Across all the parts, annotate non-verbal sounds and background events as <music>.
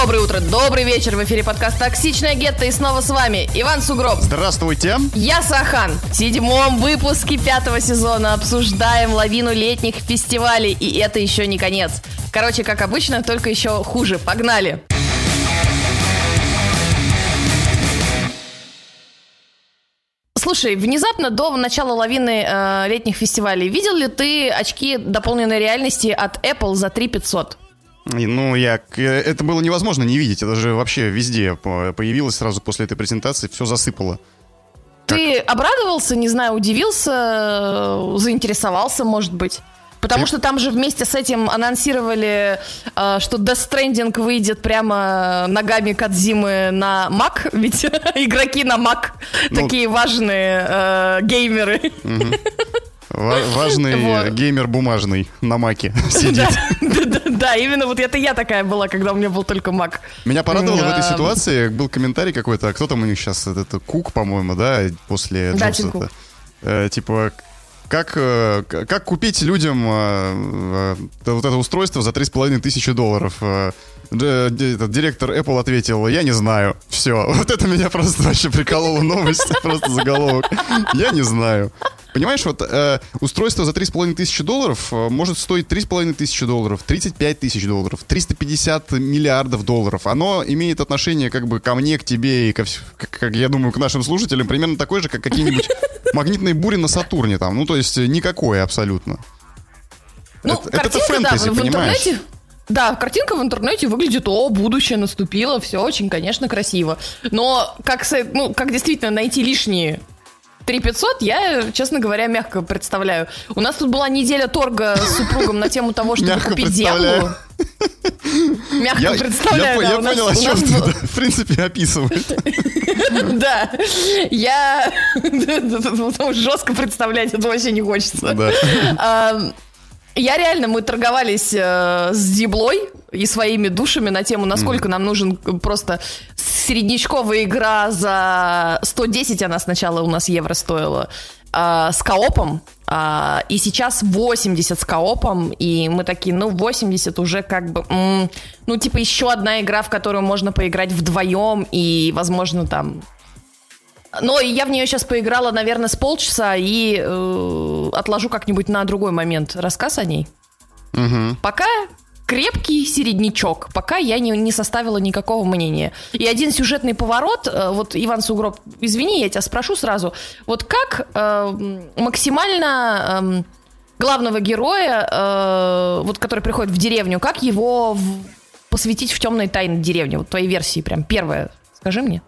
Доброе утро, добрый вечер. В эфире подкаст «Токсичная гетто» и снова с вами Иван Сугроб. Здравствуйте. Я Сахан. В седьмом выпуске пятого сезона обсуждаем лавину летних фестивалей. И это еще не конец. Короче, как обычно, только еще хуже. Погнали. Слушай, внезапно до начала лавины э, летних фестивалей видел ли ты очки дополненной реальности от Apple за 3 500? Ну, я, э, это было невозможно не видеть. Это же вообще везде появилось сразу после этой презентации, все засыпало. Ты как? обрадовался, не знаю, удивился, заинтересовался, может быть? Потому что там же вместе с этим анонсировали, э, что Death Stranding выйдет прямо ногами Кадзимы на Mac, <laughs> ведь игроки на Mac ну, такие важные э, геймеры. <laughs> Важный вот. геймер бумажный на маке <laughs> сидит. Да, да, именно вот это я такая была, когда у меня был только мак. Меня порадовало в этой ситуации, был комментарий какой-то, а кто там у них сейчас, это Кук, по-моему, да, после Джобса. Э, типа, как, э, как купить людям э, вот это устройство за 3,5 тысячи долларов? Директор Apple ответил, я не знаю. Все. <laughs> Вот это меня просто вообще прикололо новость, просто заголовок. Я не знаю. Понимаешь, вот э, устройство за 3,5 тысячи долларов э, может стоить 3,5 тысячи долларов, 35 тысяч долларов, 350 миллиардов долларов. Оно имеет отношение как бы ко мне, к тебе и, ко, как, как я думаю, к нашим слушателям примерно такое же, как какие-нибудь <laughs> магнитные бури на Сатурне там. Ну, то есть э, никакое абсолютно. Ну, это, картинка, это фэнтези, да, в, понимаешь? В интернете... Да, картинка в интернете выглядит, о, будущее наступило, все очень, конечно, красиво. Но как, ну, как действительно найти лишние 3500 я, честно говоря, мягко представляю. У нас тут была неделя торга с супругом на тему того, чтобы мягко купить Диаблу. Мягко я, представляю. Я, да, я понял, о чем ты, да, в принципе, описываешь. <laughs> Да, я <laughs> жестко представлять это вообще не хочется. Я реально, мы торговались э, с Диблой и своими душами на тему, насколько mm. нам нужен просто среднячковая игра за 110, она сначала у нас евро стоила, э, с коопом, э, и сейчас 80 с коопом, и мы такие, ну, 80 уже как бы, м- ну, типа еще одна игра, в которую можно поиграть вдвоем, и, возможно, там но я в нее сейчас поиграла, наверное, с полчаса и э, отложу как-нибудь на другой момент рассказ о ней. Угу. Пока крепкий середнячок, пока я не, не составила никакого мнения. И один сюжетный поворот, э, вот, Иван Сугроб, извини, я тебя спрошу сразу, вот как э, максимально э, главного героя, э, вот, который приходит в деревню, как его в, посвятить в темной тайны деревни? Вот твоей версии прям первая, скажи мне.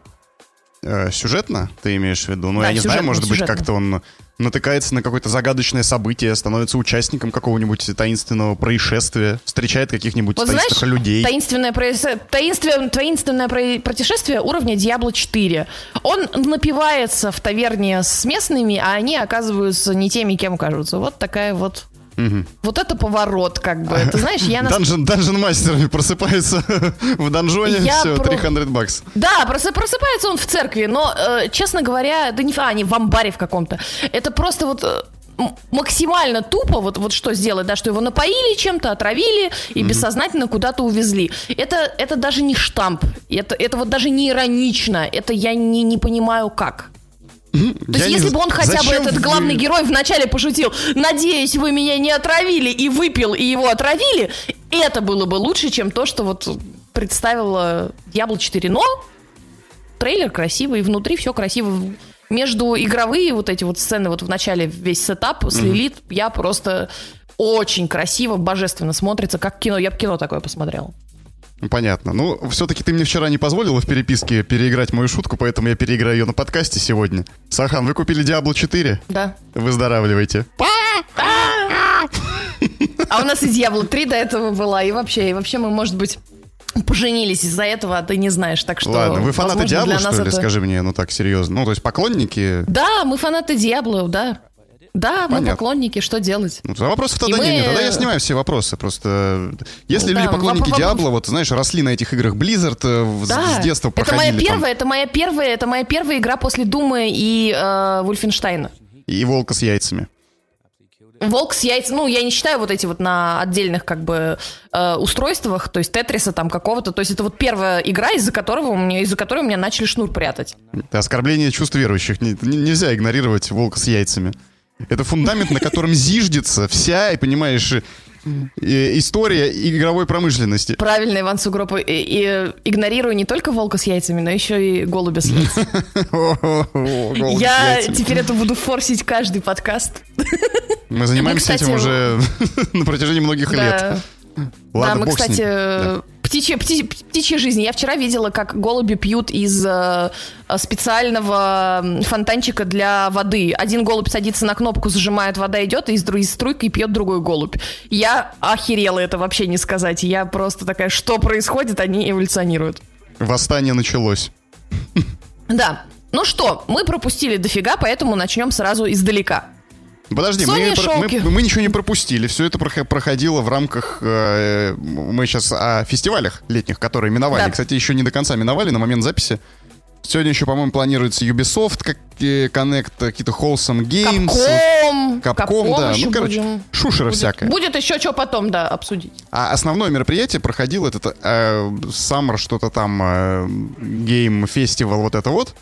Э, сюжетно, ты имеешь в виду? Ну, да, я не знаю, может сюжетно. быть, как-то он натыкается на какое-то загадочное событие, становится участником какого-нибудь таинственного происшествия, встречает каких-нибудь вот таинственных знаешь, людей. Таинственное, таинственное, таинственное происшествие уровня Diablo 4. Он напивается в таверне с местными, а они оказываются не теми, кем кажутся. Вот такая вот Угу. Вот это поворот, как бы. Ты знаешь, я... Данжен, данжен мастерами просыпается <laughs> в данжоне, я все, про... 300 бакс. Да, просыпается он в церкви, но, э, честно говоря, да не... А, не в амбаре в каком-то. Это просто вот э, максимально тупо вот, вот что сделать, да, что его напоили чем-то, отравили и mm-hmm. бессознательно куда-то увезли. Это, это даже не штамп, это, это вот даже не иронично, это я не, не понимаю как. То есть, если бы он хотя бы этот главный герой вначале пошутил, надеюсь, вы меня не отравили, и выпил, и его отравили, это было бы лучше, чем то, что вот представила Diablo 4. Но трейлер красивый, внутри все красиво. Между игровые вот эти вот сцены, вот в начале весь сетап с Лилит, я просто очень красиво, божественно смотрится, как кино. Я бы кино такое посмотрела. Понятно. Ну, все-таки ты мне вчера не позволила в переписке переиграть мою шутку, поэтому я переиграю ее на подкасте сегодня. Сахан, вы купили Diablo 4? Да. Выздоравливайте. А у нас и Diablo 3 до этого была, и вообще, и вообще мы, может быть, поженились из-за этого, а ты не знаешь, так что... Ладно, вы фанаты Диабло, что ли, это... скажи мне, ну так, серьезно? Ну, то есть поклонники... Да, мы фанаты Диабло, да. Да, Понятно. мы поклонники, что делать? Ну, вопросов тогда мы... нет, тогда я снимаю все вопросы. Просто если да, люди поклонники воп- Диабло, вот знаешь, росли на этих играх Blizzard, э, да. с детства проходили. Это моя первая, это моя первая, это моя первая игра после Думы и э, Вульфенштейна. И Волка с яйцами. Волк с яйцами, ну, я не считаю вот эти вот на отдельных как бы э, устройствах, то есть Тетриса там какого-то, то есть это вот первая игра, из-за которого у меня, из-за которой у меня начали шнур прятать. Это оскорбление чувств верующих, не, нельзя игнорировать волка с яйцами. Это фундамент, на котором зиждется вся, и понимаешь, история игровой промышленности. Правильно, Иван Сугроп. И, и игнорирую не только волка с яйцами, но еще и голубя с яйцами. <laughs> Я теперь это буду форсить каждый подкаст. Мы занимаемся этим уже <laughs> на протяжении многих лет. Ладно, да, мы, кстати. Птичья, пти, птичья жизнь. Я вчера видела, как голуби пьют из э, специального фонтанчика для воды. Один голубь садится на кнопку, зажимает, вода идет, и из, из струйки пьет другой голубь. Я охерела это вообще не сказать. Я просто такая, что происходит, они эволюционируют. Восстание началось. Да. Ну что, мы пропустили дофига, поэтому начнем сразу издалека. Подожди, мы, мы, мы ничего не пропустили. Все это проходило в рамках... Э, мы сейчас о фестивалях летних, которые миновали. Да. Кстати, еще не до конца миновали на момент записи. Сегодня еще, по-моему, планируется Ubisoft, как Connect, какие-то Wholesome Games. Capcom, Capcom да. Ну, короче, будем... шушера будет, всякая. Будет еще что потом, да, обсудить. А основное мероприятие проходило этот э, Summer что-то там, э, Game Festival, вот это вот.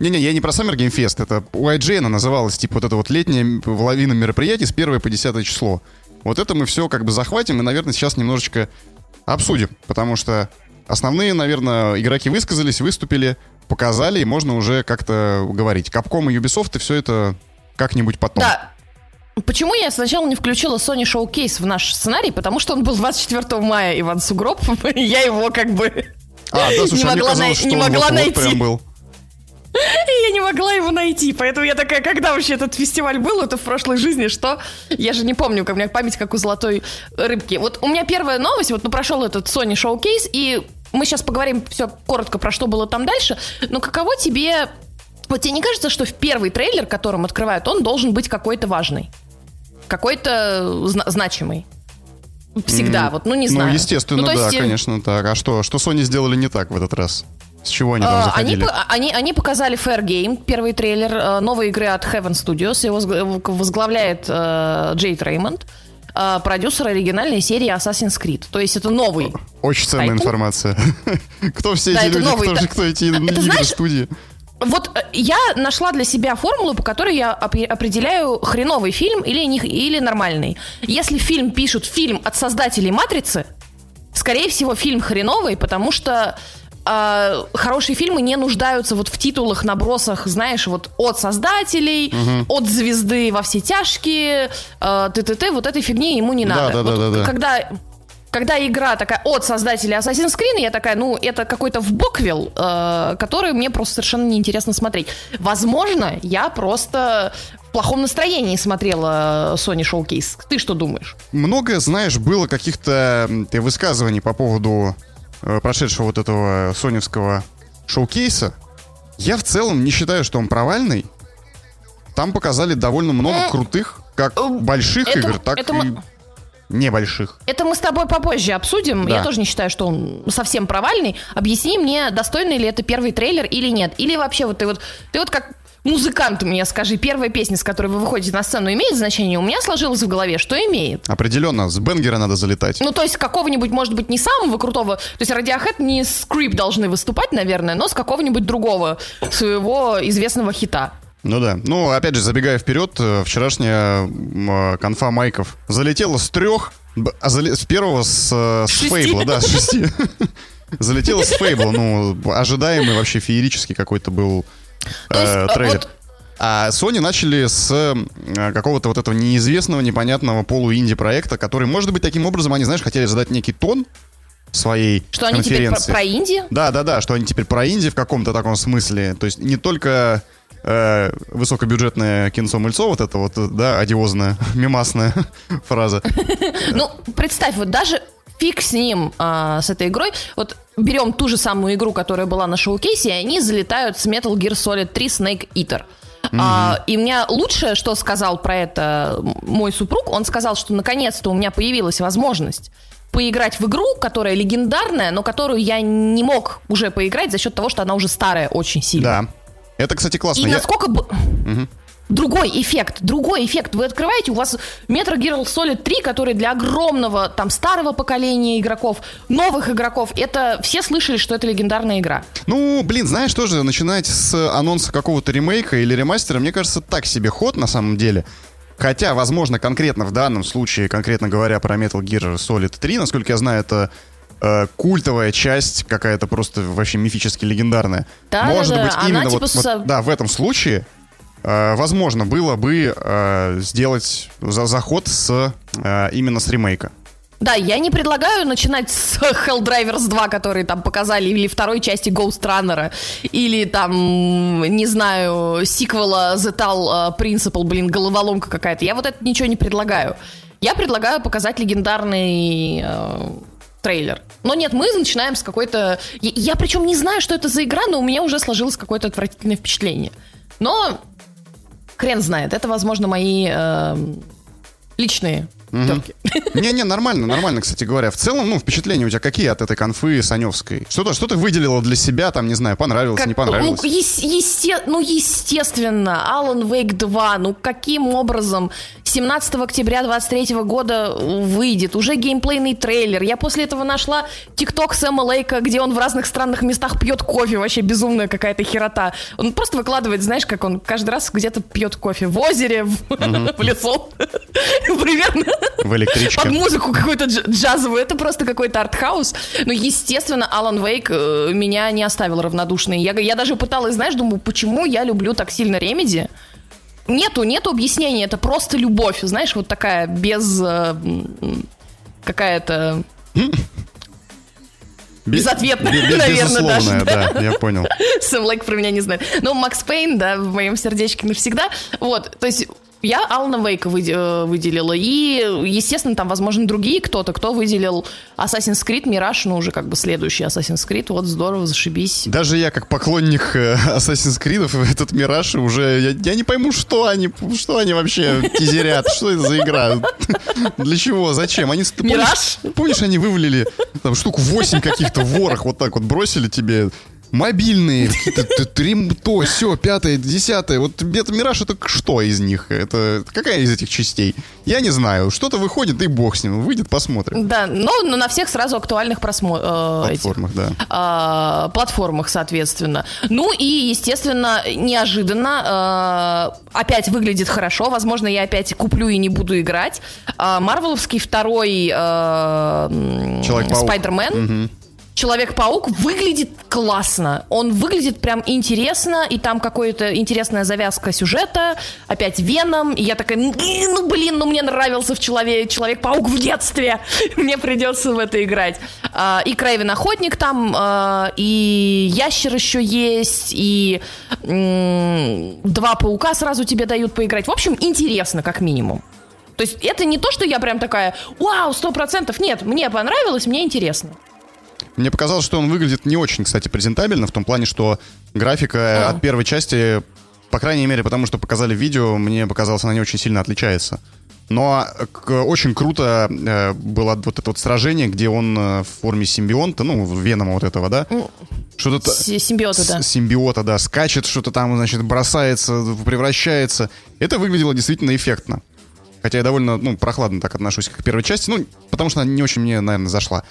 Не-не, я не про Summer Game Fest, это у IGN называлось, типа, вот это вот летнее лавина мероприятий с 1 по 10 число. Вот это мы все как бы захватим и, наверное, сейчас немножечко обсудим, потому что основные, наверное, игроки высказались, выступили, показали, и можно уже как-то говорить. Capcom и Ubisoft, и все это как-нибудь потом. Да, Почему я сначала не включила Sony Showcase в наш сценарий? Потому что он был 24 мая, Иван Сугроб, <laughs> я его как бы а, да, <laughs> слушай, не могла, казалось, на... не могла вот найти. Вот прям был. И я не могла его найти, поэтому я такая, когда вообще этот фестиваль был, это в прошлой жизни, что? Я же не помню, у меня память как у золотой рыбки. Вот у меня первая новость, вот ну прошел этот Sony Showcase, и мы сейчас поговорим все коротко про что было там дальше, но каково тебе... Вот тебе не кажется, что в первый трейлер, которым открывают, он должен быть какой-то важный? Какой-то зна- значимый? Всегда, mm, вот, ну не ну, знаю. Ну, естественно, ну, да, есть... конечно, так. А что, что Sony сделали не так в этот раз? С чего они там а, заходили? Они, они, они показали Fairgames, первый трейлер э, новой игры от Heaven Studios. Его возглавляет э, Джейд Реймонд э, продюсер оригинальной серии Assassin's Creed. То есть это новый. Очень ценная title. информация. <laughs> кто все эти люди, кто, эти игры студии? Вот я нашла для себя формулу, по которой я определяю хреновый фильм или, не, или нормальный. Если фильм пишут фильм от создателей «Матрицы», скорее всего, фильм хреновый, потому что э, хорошие фильмы не нуждаются вот в титулах, набросах, знаешь, вот от создателей, угу. от звезды во все тяжкие, э, т.т.т. Вот этой фигни ему не надо. Да, да, вот да, да, да. Когда когда игра такая от создателя Assassin's Creed, я такая, ну, это какой-то вбоквил, э, который мне просто совершенно неинтересно смотреть. Возможно, я просто в плохом настроении смотрела Sony Showcase. Ты что думаешь? Многое, знаешь, было каких-то высказываний по поводу прошедшего вот этого соневского шоу-кейса, я в целом не считаю, что он провальный. Там показали довольно много э, крутых, как э, больших это, игр, так это и мы... небольших. Это мы с тобой попозже обсудим. Да. Я тоже не считаю, что он совсем провальный. Объясни мне, достойный ли это первый трейлер или нет. Или вообще вот ты вот, ты вот как музыкант мне скажи, первая песня, с которой вы выходите на сцену, имеет значение? У меня сложилось в голове, что имеет. Определенно, с бенгера надо залетать. Ну, то есть какого-нибудь, может быть, не самого крутого, то есть Radiohead не скрип должны выступать, наверное, но с какого-нибудь другого своего известного хита. Ну да. Ну, опять же, забегая вперед, э, вчерашняя э, конфа майков залетела с трех, а зали... с первого с, э, с Фейбла, да, с шести. <laughs> Залетела с Фейбла, ну, ожидаемый вообще феерический какой-то был э, трейлер. Вот... А Sony начали с э, какого-то вот этого неизвестного, непонятного полуинди проекта, который, может быть, таким образом, они, знаешь, хотели задать некий тон своей Что они теперь про, про инди? Да, да, да, что они теперь про инди в каком-то таком смысле. То есть не только э, высокобюджетное кинцо-мыльцо, вот это вот, да, одиозная, <laughs> мимасная <laughs> фраза. Ну, представь, вот даже фиг с ним, а, с этой игрой. Вот берем ту же самую игру, которая была на шоу-кейсе, и они залетают с Metal Gear Solid 3 Snake Eater. Mm-hmm. А, и меня лучшее, что сказал про это мой супруг, он сказал, что наконец-то у меня появилась возможность поиграть в игру, которая легендарная, но которую я не мог уже поиграть за счет того, что она уже старая очень сильно. Да. Это, кстати, классно. И я... насколько... Угу. Другой эффект, другой эффект. Вы открываете, у вас Metro Gear Solid 3, который для огромного, там, старого поколения игроков, новых игроков, это все слышали, что это легендарная игра. Ну, блин, знаешь, тоже начинать с анонса какого-то ремейка или ремастера, мне кажется, так себе ход на самом деле. Хотя, возможно, конкретно в данном случае, конкретно говоря про Metal Gear Solid 3, насколько я знаю, это э, культовая часть, какая-то просто вообще мифически легендарная. Да, Может да, быть, да. именно Она, вот, типа, вот, со- да, в этом случае возможно было бы э, сделать за заход с э, именно с ремейка. Да, я не предлагаю начинать с Helldivers 2, который там показали, или второй части Ghost Runner, или там, не знаю, сиквела The Tal Principle, блин, головоломка какая-то. Я вот это ничего не предлагаю. Я предлагаю показать легендарный э, трейлер. Но нет, мы начинаем с какой-то... Я, я причем не знаю, что это за игра, но у меня уже сложилось какое-то отвратительное впечатление. Но хрен знает, это, возможно, мои э, личные терки. Не-не, <laughs> нормально, нормально, кстати говоря. В целом, ну, впечатления у тебя какие от этой конфы Саневской? Что-то, что ты выделила для себя, там, не знаю, понравилось, Как- не понравилось? Ну, ес- есте- ну, естественно, Alan Wake 2, ну, каким образом 17 октября 23 года выйдет? Уже геймплейный трейлер. Я после этого нашла тикток Сэма Лейка, где он в разных странных местах пьет кофе. Вообще безумная какая-то херота. Он просто выкладывает, знаешь, как он каждый раз где-то пьет кофе. В озере, в, <laughs> в лесу. <laughs> Примерно В электричке. под музыку какую-то дж- джазовую. Это просто какой-то артхаус. Но, естественно, Alan Wake э, меня не оставил равнодушной. Я, я даже пыталась, знаешь, думаю, почему я люблю так сильно Remedy? Нету, нету объяснения, это просто любовь, знаешь, вот такая без э, какая-то <laughs> Бе- безответная, бе- бе- наверное, даже, да, я понял. <laughs> Сэм Лейк про меня не знает. Но Макс Пейн, да, в моем сердечке навсегда. Вот, то есть я Алана Вейка э, выделила. И, естественно, там, возможно, другие кто-то, кто выделил Assassin's Creed, Mirage, ну, уже как бы следующий Assassin's Creed. Вот, здорово, зашибись. Даже я, как поклонник э, Assassin's Creed, этот Мираж уже... Я, я не пойму, что они, что они вообще тизерят, что это за игра? Для чего? Зачем? Они, Мираж? Помнишь, они вывалили там штук 8 каких-то ворох вот так вот бросили тебе мобильные, какие-то т- три, то, все, пятое, десятое. Вот это Мираж, это что из них? Это какая из этих частей? Я не знаю. Что-то выходит, и бог с ним. Выйдет, посмотрим. Да, но, но на всех сразу актуальных просмотрах. Платформах, да. а, платформах, соответственно. Ну и, естественно, неожиданно а, опять выглядит хорошо. Возможно, я опять куплю и не буду играть. А, Марвеловский второй а, Человек-паук. Спайдермен. Человек-паук выглядит классно. Он выглядит прям интересно, и там какая-то интересная завязка сюжета. Опять Веном. И я такая, ну блин, ну мне нравился в человек, Человек-паук в детстве. <laughs> Мне придется в это играть. А, и Крейвен Охотник там, а, и Ящер еще есть, и два паука сразу тебе дают поиграть. В общем, интересно, как минимум. То есть это не то, что я прям такая, вау, сто процентов. Нет, мне понравилось, мне интересно. Мне показалось, что он выглядит не очень, кстати, презентабельно, в том плане, что графика А. от первой части, по крайней мере, потому что показали видео, мне показалось, она не очень сильно отличается. Но э, к- очень круто э, было вот это вот сражение, где он э, в форме симбионта, ну, Венома вот этого, да? Что-то... та- С- Симбиоты, с- да. Симбиота, да, скачет что-то там, значит, бросается, превращается. Это выглядело действительно эффектно. Хотя я довольно, ну, прохладно так отношусь к первой части, ну, потому что она не очень мне, наверное, зашла.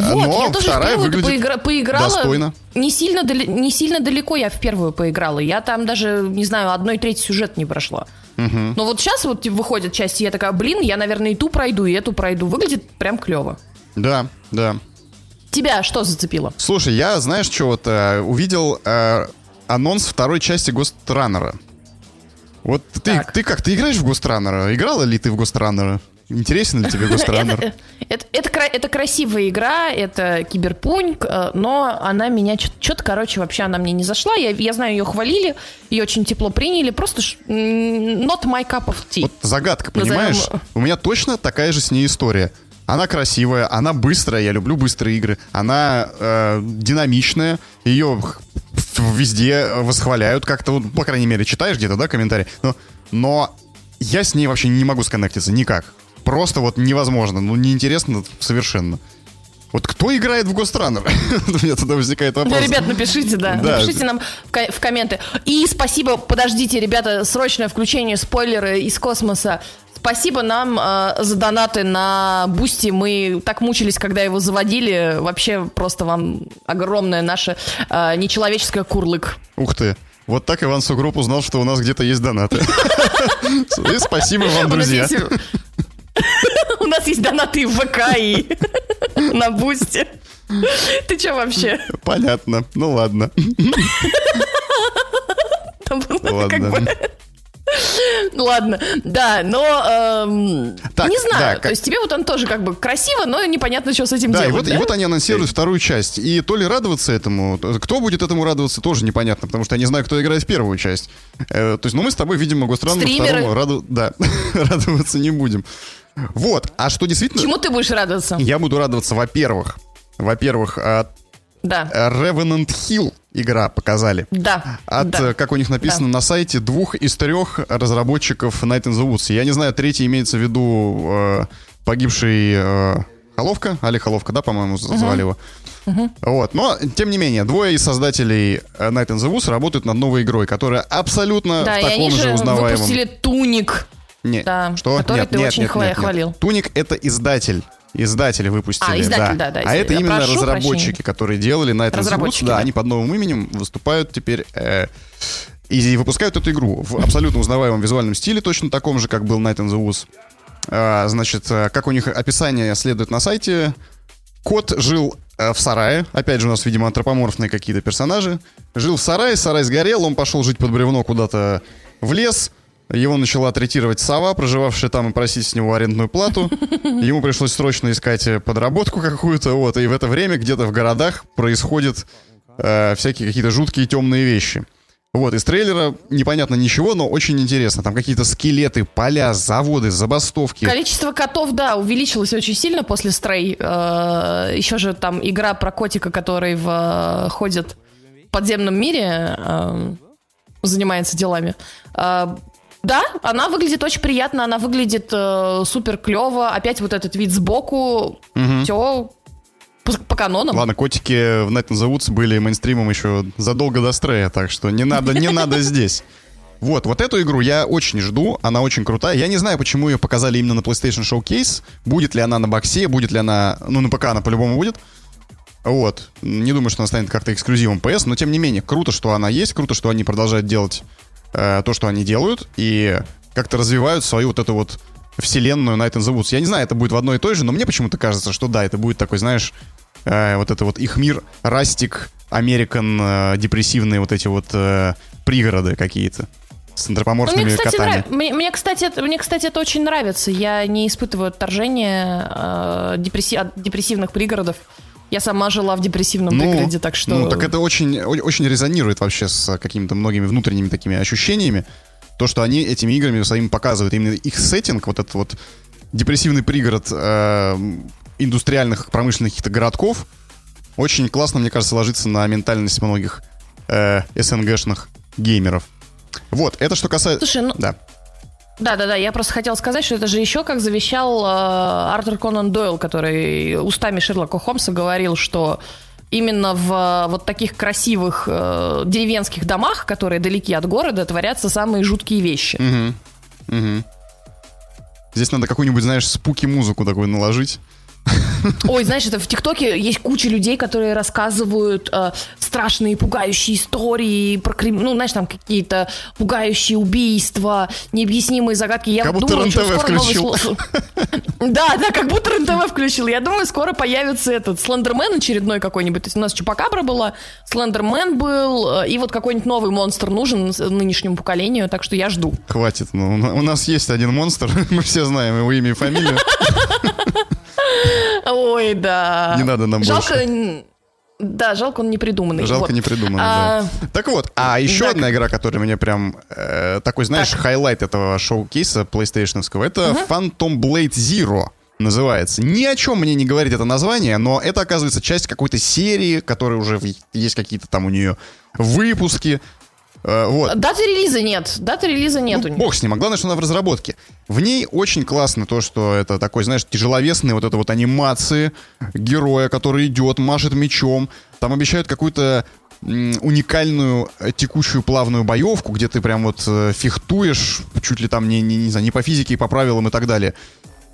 Вот, но я тоже в вторая первую выглядит поигра- поиграла. достойно. Не сильно, дали- не сильно далеко я в первую поиграла. Я там даже, не знаю, одной трети сюжет не прошла. Но вот сейчас вот выходят части, я такая, блин, я, наверное, и ту пройду, и эту пройду. Выглядит прям клево. Да, да. Тебя что зацепило? Слушай, я, знаешь, что вот э, увидел э, анонс второй части Гостраннера. Вот ты, Так. ты как, ты играешь в Гостраннера? Играла ли ты в Гостраннера? Интересен ли тебе Гостраннер? <laughs> Это, это, это, кра- это красивая игра, это киберпунк, э, но она меня что-то, короче, вообще она мне не зашла. Я, я знаю, ее хвалили, ее очень тепло приняли, просто ш- not my cup of tea. Вот загадка, Назовем- понимаешь? У меня точно такая же с ней история. Она красивая, она быстрая, я люблю быстрые игры. Она э, динамичная, ее везде восхваляют как-то, вот, по крайней мере, читаешь где-то, да, комментарии. Но, но я с ней вообще не могу сконнектиться никак. Просто вот невозможно, ну неинтересно совершенно. Вот кто играет в Runner? <laughs> У меня тогда возникает вопрос. Да, ребят, напишите, да. да. Напишите нам в, в комменты. И спасибо, подождите, ребята, срочное включение спойлеры из космоса. Спасибо нам э, за донаты на Boosty. Мы так мучились, когда его заводили. Вообще просто вам огромное наше э, нечеловеческое курлык. Ух ты. Вот так Иван Сугроб узнал, что у нас где-то есть донаты. <laughs> И спасибо вам, друзья. Есть донаты в ВК и <laughs> на Boosty. Ты что вообще? Понятно. Ну ладно. <laughs> Ладно. Ну ладно, да, но эм, так, не знаю. Да, как... То есть тебе вот он тоже как бы красиво, но непонятно, что с этим да, делать. И вот, да, и вот они анонсируют вторую часть. И то ли радоваться этому, кто будет этому радоваться, тоже непонятно, потому что я не знаю, кто играет в первую часть. Э, то есть, ну мы с тобой, видимо, Ghostrunner второму раду... да, <laughs> радоваться не будем. Вот, а что действительно... Чему ты будешь радоваться? Я буду радоваться, во-первых, во-первых, от да. Revenant Hill игра показали. Да. От, да. как у них написано да. на сайте, двух из трех разработчиков Night in the Woods. Я не знаю, третий имеется в виду э, погибший э, Холовка, Али Холовка, да, по-моему, звали uh-huh. его. Uh-huh. Вот, но, тем не менее, двое из создателей э, Night in the Woods работают над новой игрой, которая абсолютно да, в таком же узнаваемом... выпустили Туник. Нет, да, что? Который нет, ты нет, очень нет, нет, хвалил. Нет. Туник — это издатель Издатели выпустили, а, издатель, да. да, да а это именно Прошу разработчики, прощения. которые делали на этом звук. Да, да, они под новым именем выступают теперь э, и выпускают эту игру в абсолютно узнаваемом визуальном стиле, точно таком же, как был Night in the Woods. А, значит, э, как у них описание следует на сайте. Кот жил э, в сарае. Опять же, у нас, видимо, антропоморфные какие-то персонажи. Жил в сарае, сарай сгорел, он пошел жить под бревно куда-то в лес. Его начала третировать сова, проживавшая там, и просить с него арендную плату. <laughs> Ему пришлось срочно искать э, подработку какую-то, вот. И в это время где-то в городах происходят э, всякие какие-то жуткие темные вещи. Вот, из трейлера непонятно ничего, но очень интересно. Там какие-то скелеты, поля, заводы, забастовки. Количество котов, да, увеличилось очень сильно после стрей. Э, еще же там игра про котика, который в, ходит в подземном мире, э, занимается делами. Да, она выглядит очень приятно, она выглядит э, супер клево. Опять вот этот вид сбоку. Угу. Все по, по канонам. Ладно, котики в Night the были мейнстримом еще задолго до стрея, так что не надо, не надо <laughs> здесь. Вот, вот эту игру я очень жду, она очень крутая. Я не знаю, почему ее показали именно на PlayStation Showcase. Будет ли она на боксе, будет ли она... Ну, на ПК она по-любому будет. Вот. Не думаю, что она станет как-то эксклюзивом PS, но тем не менее, круто, что она есть, круто, что они продолжают делать э, то, что они делают, и как-то развивают свою вот эту вот вселенную Night in the Woods. Я не знаю, это будет в одной и той же, но мне почему-то кажется, что да, это будет такой, знаешь, э, вот это вот их мир, Растик, Американ, э, депрессивные вот эти вот э, пригороды какие-то с антропоморфными мне, кстати, котами. Нрав... Мне, мне, кстати, это, мне, кстати, это очень нравится. Я не испытываю отторжения э, депресси... от депрессивных пригородов. Я сама жила в депрессивном ну, пригороде, так что... Ну, так это очень, очень резонирует вообще с какими-то многими внутренними такими ощущениями. То, что они этими играми своим показывают. Именно их сеттинг, вот этот вот депрессивный пригород э, индустриальных промышленных каких-то городков, очень классно, мне кажется, ложится на ментальность многих э, СНГшных геймеров. Вот, это что касается... Слушай, ну... Да. Да, да, да. Я просто хотел сказать, что это же еще как завещал э, Артур Конан Дойл, который устами Шерлока Холмса говорил, что именно в э, вот таких красивых э, деревенских домах, которые далеки от города, творятся самые жуткие вещи. Угу. Угу. Здесь надо какую-нибудь, знаешь, спуки музыку такую наложить. Ой, знаешь, это в ТикТоке есть куча людей, которые рассказывают э, страшные, пугающие истории про крим... ну, знаешь, там какие-то пугающие убийства, необъяснимые загадки. Я как будто думаю, что скоро включил. новый <laughs> Да, да, как будто РЕН ТВ включил. Я думаю, скоро появится этот Слендермен очередной какой-нибудь. То есть у нас Чупакабра была, Слендермен был, э, и вот какой-нибудь новый монстр нужен нынешнему поколению, так что я жду. Хватит, ну, у нас есть один монстр, <laughs> мы все знаем его имя и фамилию. <laughs> Ой, да. Не надо нам Жалко, больше. Да, жалко он не придуманный. Жалко вот. не придуманный, а, да. Так вот, а еще да. одна игра, которая меня прям э, такой, знаешь, так. highlight этого showcase а PlayStation, это угу. Phantom Blade Zero называется. Ни о чем мне не говорит это название, но это, оказывается, часть какой-то серии, которая уже есть какие-то там у нее выпуски. Э, вот. Даты релиза нет. Даты релиза нет ну, у них. Бог с ним. А главное, что она в разработке. В ней очень классно то, что это такой, знаешь, тяжеловесный вот это вот анимации героя, который идет, машет мечом. Там обещают какую-то уникальную э, текущую плавную боевку, где ты прям вот э, фехтуешь, чуть ли там не, не, не знаю, не по физике и по правилам и так далее.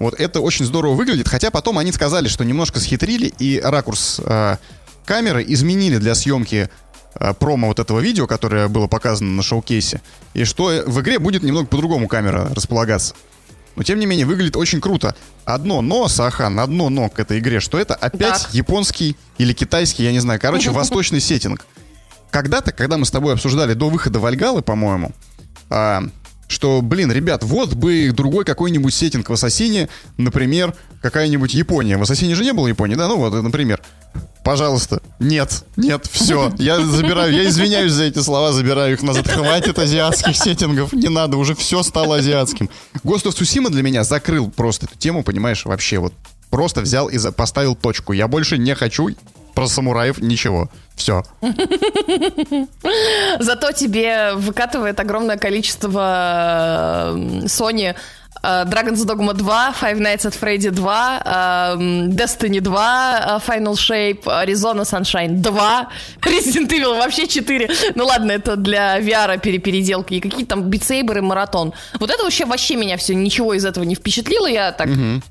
Вот это очень здорово выглядит, хотя потом они сказали, что немножко схитрили и ракурс э, камеры изменили для съемки промо вот этого видео, которое было показано на шоу-кейсе, и что в игре будет немного по-другому камера располагаться. Но тем не менее выглядит очень круто. Одно но, Сахан, одно но к этой игре, что это опять так. японский или китайский, я не знаю, короче, <laughs> восточный сеттинг. Когда-то, когда мы с тобой обсуждали до выхода Вальгалы, по-моему, а, что, блин, ребят, вот бы другой какой-нибудь сеттинг в Ассасине, например, какая-нибудь Япония. В Ассасине же не было Японии, да? Ну вот, например. Пожалуйста. Нет, нет, все. Я забираю, я извиняюсь за эти слова, забираю их назад. Хватит азиатских сеттингов, не надо, уже все стало азиатским. Of Tsushima для меня закрыл просто эту тему, понимаешь, вообще вот просто взял и поставил точку. Я больше не хочу про самураев ничего. Все. Зато тебе выкатывает огромное количество Sony Dragon's Dogma 2, Five Nights at Freddy 2, Destiny 2, Final Shape, Arizona Sunshine 2, <laughs> Resident Evil вообще 4. Ну ладно, это для VR перепеределки. И какие там битсейберы, маратон. Вот это вообще вообще меня все, ничего из этого не впечатлило. Я так угу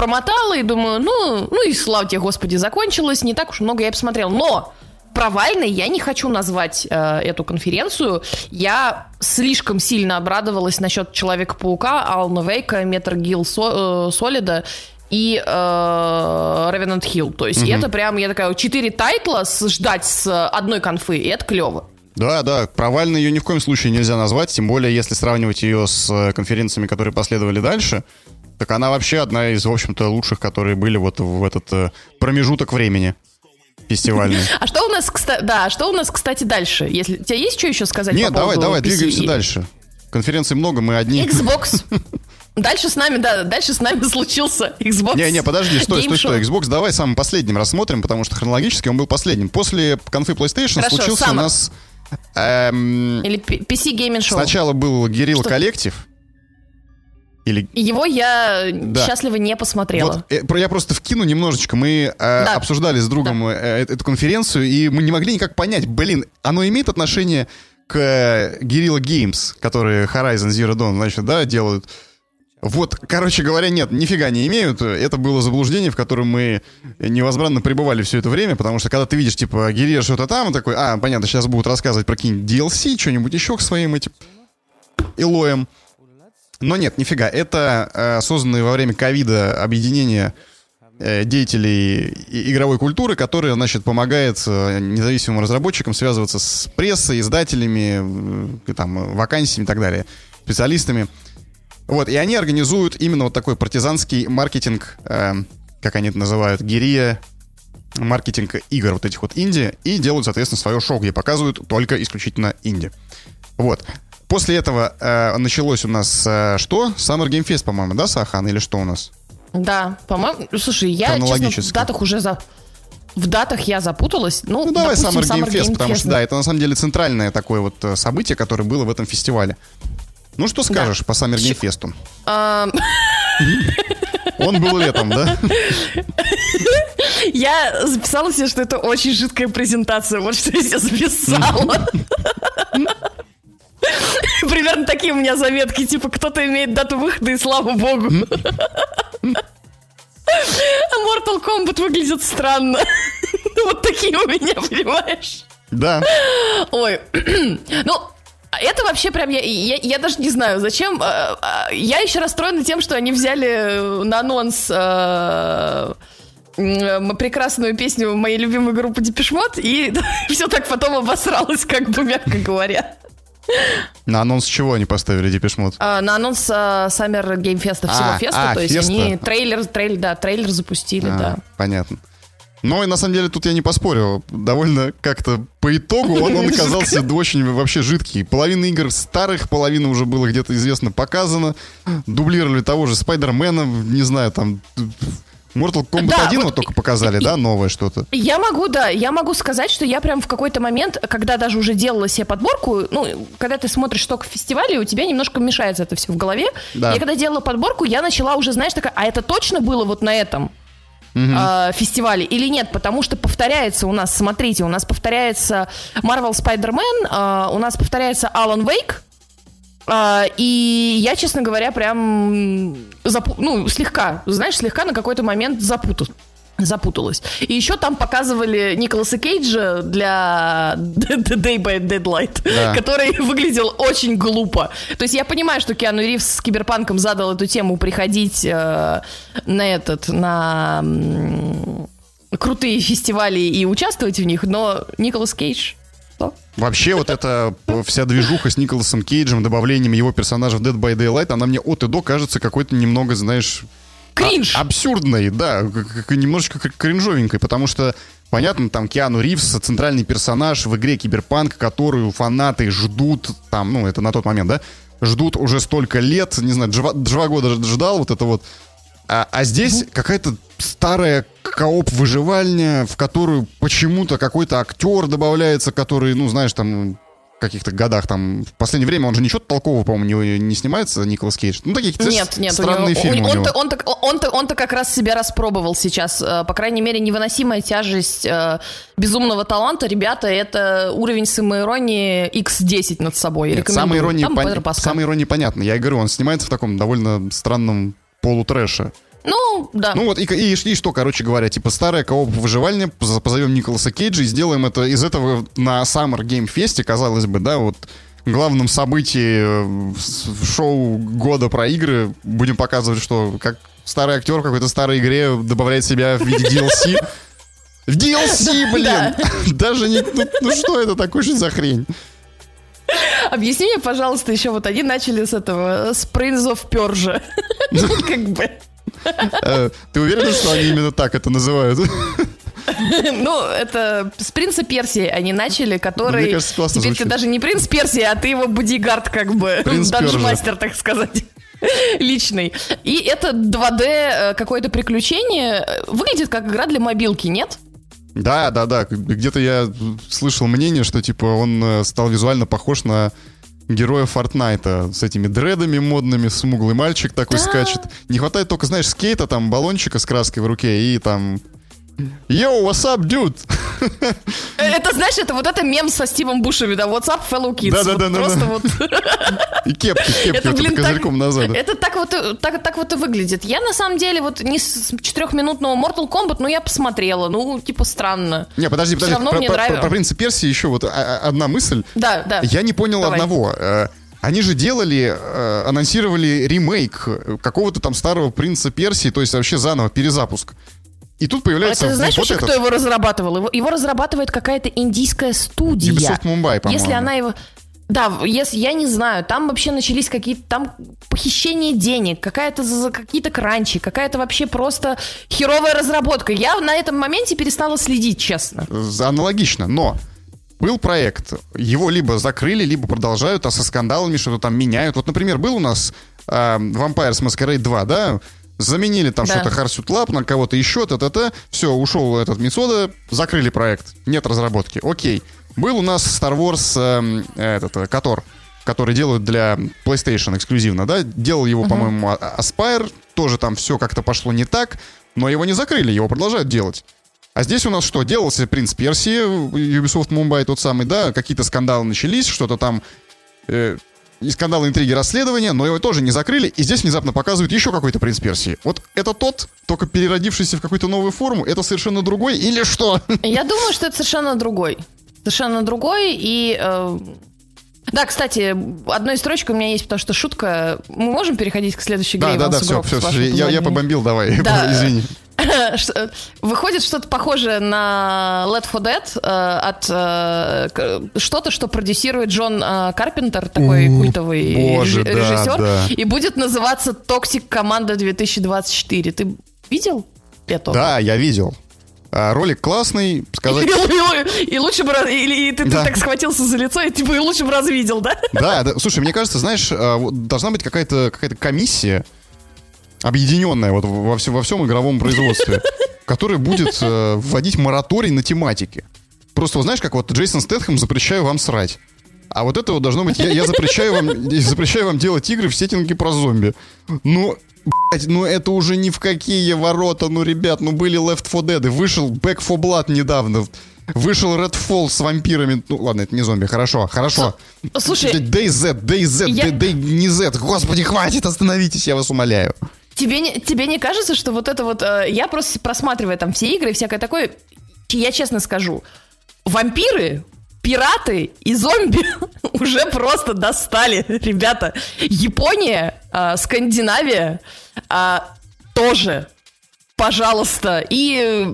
промотала и думаю, ну, ну и слава тебе, Господи, закончилось, не так уж много я посмотрел. Но провальной я не хочу назвать э, эту конференцию. Я слишком сильно обрадовалась насчет Человека-паука, Алана Вейка, Метр Гилл Солида и э, Revenant Hill. То есть mm это прям, я такая, четыре тайтла ждать с одной конфы, и это клево. Да, да, провальной ее ни в коем случае нельзя назвать, тем более если сравнивать ее с э, конференциями, которые последовали дальше. Так она вообще одна из, в общем-то, лучших, которые были вот в этот э, промежуток времени фестивальный. <laughs> А что у нас, кстати, да, что у нас, кстати, дальше? Если у тебя есть что еще сказать? Нет, давай, давай, двигаемся дальше. Конференций много, мы одни. Xbox. <laughs> Дальше с нами, да, дальше с нами <laughs> случился Xbox. Не, не, подожди, стой, стой, стой. Xbox давай самым последним рассмотрим, потому что хронологически он был последним. После конфы PlayStation Хорошо, случился у нас... Эм, Или PC Gaming Show. Сначала был Guerrilla Collective, или... Его я да. счастливо не посмотрела. Вот, э, я просто вкину немножечко. Мы э, да. обсуждали с другом да. э, эту конференцию, и мы не могли никак понять, блин, оно имеет отношение к э, Guerrilla Games, которые Horizon Zero Dawn, значит, да, делают. Вот, короче говоря, нет, нифига не имеют. Это было заблуждение, в котором мы невозбранно пребывали все это время, потому что когда ты видишь, типа, Герия что-то там, такой, а, понятно, сейчас будут рассказывать про какие-нибудь DLC, что-нибудь еще к своим этим Илоем. Но нет, нифига. Это э, созданные во время ковида объединение э, деятелей игровой культуры, которое, значит, помогает э, независимым разработчикам связываться с прессой, издателями, э, там, вакансиями и так далее, специалистами. Вот, и они организуют именно вот такой партизанский маркетинг, э, как они это называют, гирия, маркетинг игр вот этих вот инди, и делают, соответственно, свое шоу, где показывают только исключительно инди. Вот. После этого э, началось у нас э, что? Summer Game Fest, по-моему, да, Сахан, или что у нас? Да, по-моему. Слушай, я, честно, в датах уже за... В датах я запуталась. Ну, ну давай допустим, Summer Game, Summer Fest, Game потому Fest. что, да, это на самом деле центральное такое вот э, событие, которое было в этом фестивале. Ну, что скажешь да. по Summer Game Fest? <laughs> Он был летом, да? <laughs> Я записала себе, что это очень жидкая презентация. Вот что я себе записала. <laughs> <laughs> Примерно такие у меня заметки, типа, кто-то имеет дату выхода, и слава богу. А Mortal Kombat выглядит странно. <laughs> Вот такие у меня, понимаешь? Да. Ой. <clears throat> Ну, это вообще прям, я, я, я даже не знаю, зачем. А, а, я еще расстроена тем, что они взяли на анонс э, прекрасную песню моей любимой группы Депешмот, и <laughs> все так потом обосралось, как бы, мягко говоря. На анонс чего они поставили Депешмот? А, на анонс а, Summer Game Fest, всего а, феста, а, то есть феста? они трейлер, трейлер, да, трейлер запустили, а, да. Понятно. Но и на самом деле тут я не поспорил. Довольно как-то по итогу он, он <laughs> оказался очень вообще жидкий. Половина игр старых, половина уже было где-то известно показано. Дублировали того же Спайдермена, не знаю, там Mortal Kombat да, 1 вот, вот только показали, и, да, новое что-то? Я могу, да, я могу сказать, что я прям в какой-то момент, когда даже уже делала себе подборку, ну, когда ты смотришь только фестивали, у тебя немножко мешается это все в голове. Да. Я когда делала подборку, я начала уже, знаешь, такая, а это точно было вот на этом? угу. э, фестивале или нет, потому что повторяется у нас, смотрите, у нас повторяется Marvel Spider-Man, э, у нас повторяется Alan Wake, а, и я, честно говоря, прям запу- ну, слегка, знаешь, слегка на какой-то момент запутал запуталась. И еще там показывали Николаса Кейджа для <laughs> Day by Deadlight, да. который <laughs> выглядел очень глупо. То есть я понимаю, что Киану Ривз с Киберпанком задал эту тему приходить э, на этот, на крутые фестивали и участвовать в них, но Николас Кейдж что? Вообще вот эта вся движуха с Николасом Кейджем, добавлением его персонажа в Dead by Daylight, она мне от и до кажется какой-то немного, знаешь... Кринж! А- абсурдной, да, немножечко кринжовенькой, потому что Понятно, там Киану Ривз, центральный персонаж в игре Киберпанк, которую фанаты ждут, там, ну, это на тот момент, да, ждут уже столько лет, не знаю, два, два года ждал вот это вот. А, а здесь угу. какая-то старая кооп-выживальня, в которую почему-то какой-то актер добавляется, который, ну, знаешь, там каких-то годах там в последнее время он же ничего толкового, по-моему, не, не снимается Николас Кейдж. Ну такие нет, нет, странные него, фильмы. Он, он, он, он, он, он, он-то как раз себя распробовал сейчас. Э, по крайней мере, невыносимая тяжесть э, безумного таланта, ребята, это уровень самоиронии X10 над собой. Нет, самая ирония, пон... самая ирония понятна. Я и говорю, он снимается в таком довольно странном полутрэше. Ну, да. Ну вот, и, и, и что, короче говоря, типа старая кооп выживальня, позовем Николаса Кейджа и сделаем это из этого на Summer Game Fest, казалось бы, да, вот главном событии э, шоу года про игры будем показывать, что как старый актер в какой-то старой игре добавляет себя в виде DLC. В <laughs> DLC, блин! <laughs> Даже не... Ну, ну что это такое же за хрень? Объясни мне, пожалуйста, еще вот они начали с этого, с Prince of Persia. <laughs> Как бы... Э, ты уверен, что они именно так это называют? <laughs> Ну, это с принца Персии они начали, который... Мне кажется, классно Теперь звучит. ты даже не принц Персии, а ты его бодигард, как бы. Данжмастер, так сказать. <laughs> Личный. И это 2D э, какое-то приключение. Выглядит как игра для мобилки, нет? Да, да, да. Где-то я слышал мнение, что типа он э, стал визуально похож на героя Фортнайта с этими дредами модными, смуглый мальчик такой да. скачет. Не хватает только, знаешь, скейта, там, баллончика с краской в руке и там Йоу, what's up, dude? Э, это, знаешь, это вот это мем со Стивом Бушами, да, what's up, fellow kids. Да-да-да. Вот просто вот... И кепки, кепки это, блин, козырьком так, назад. Это так вот, так, так вот и выглядит. Я, на самом деле, вот не с четырехминутного Mortal Kombat, но я посмотрела. Ну, типа, странно. Не, подожди, подожди. Все равно про, мне про, нравится. Про, про принцип Персии еще вот а, а, одна мысль. Да, да. Я не понял Давай. одного. Э, они же делали, э, анонсировали ремейк какого-то там старого принца Персии, то есть вообще заново перезапуск. И тут появляется... А ты знаешь вот вообще, этот... кто его разрабатывал? Его, его разрабатывает какая-то индийская студия. Ubisoft Mumbai, по-моему. Если она его... Да, если я не знаю, там вообще начались какие-то там похищение денег, какая-то за какие-то кранчи, какая-то вообще просто херовая разработка. Я на этом моменте перестала следить, честно. Аналогично, но был проект, его либо закрыли, либо продолжают, а со скандалами что-то там меняют. Вот, например, был у нас э, Vampires Masquerade 2, да, Заменили там да. что-то Харсют Лаб на кого-то еще, т-т-т. Все, ушел этот Мицода, закрыли проект. Нет разработки. Окей. Был у нас Star Wars э, этот, э, Котор, который делают для PlayStation эксклюзивно, да? Делал его, uh-huh. по-моему, а, Aspire. Тоже там все как-то пошло не так, но его не закрыли, его продолжают делать. А здесь у нас что? Делался «Принц Персии», Ubisoft Mumbai тот самый, да? Какие-то скандалы начались, что-то там... Э, и скандалы, интриги, расследования, но его тоже не закрыли, и здесь внезапно показывают еще какой-то принц Персии. Вот это тот, только переродившийся в какую-то новую форму, это совершенно другой или что? Я думаю, что это совершенно другой. Совершенно другой, и... Э... Да, кстати, одной строчкой у меня есть, потому что шутка. Мы можем переходить к следующей игре? Да, да, да, все, все, все я, я побомбил, давай, да. <laughs> извини. <laughs> Выходит что-то похожее на Let for Dead э, от э, что-то, что продюсирует Джон э, Карпентер, такой культовый режиссер, и будет называться Toxic Команда 2024. Ты видел это? Да, я видел. А, ролик классный, сказать... <laughs> И, и, и лучше бы... Или ты, да. ты так схватился за лицо, и типа и лучше бы развидел, да? Да, да. Слушай, мне кажется, знаешь, должна быть какая-то какая комиссия, объединенная вот во, все, во всем игровом производстве, <laughs> которая будет э, вводить мораторий на тематике. Просто, знаешь, как вот Джейсон Стэтхэм запрещаю вам срать. А вот это вот должно быть, я, я запрещаю вам, запрещаю вам делать игры в сеттинге про зомби. Ну, блядь, ну это уже ни в какие ворота, ну, ребят, ну были Left 4 Dead, вышел Back 4 Blood недавно. Вышел Redfall с вампирами. Ну, ладно, это не зомби. Хорошо, хорошо. Слушай... DayZ, DayZ, я... Day, не Z. Господи, хватит, остановитесь, я вас умоляю. Тебе не, тебе не кажется, что вот это вот... Э, я просто просматриваю там все игры и всякое такое. Я честно скажу, вампиры пираты и зомби <laughs> уже просто достали, ребята. Япония, э, Скандинавия э, тоже, пожалуйста. И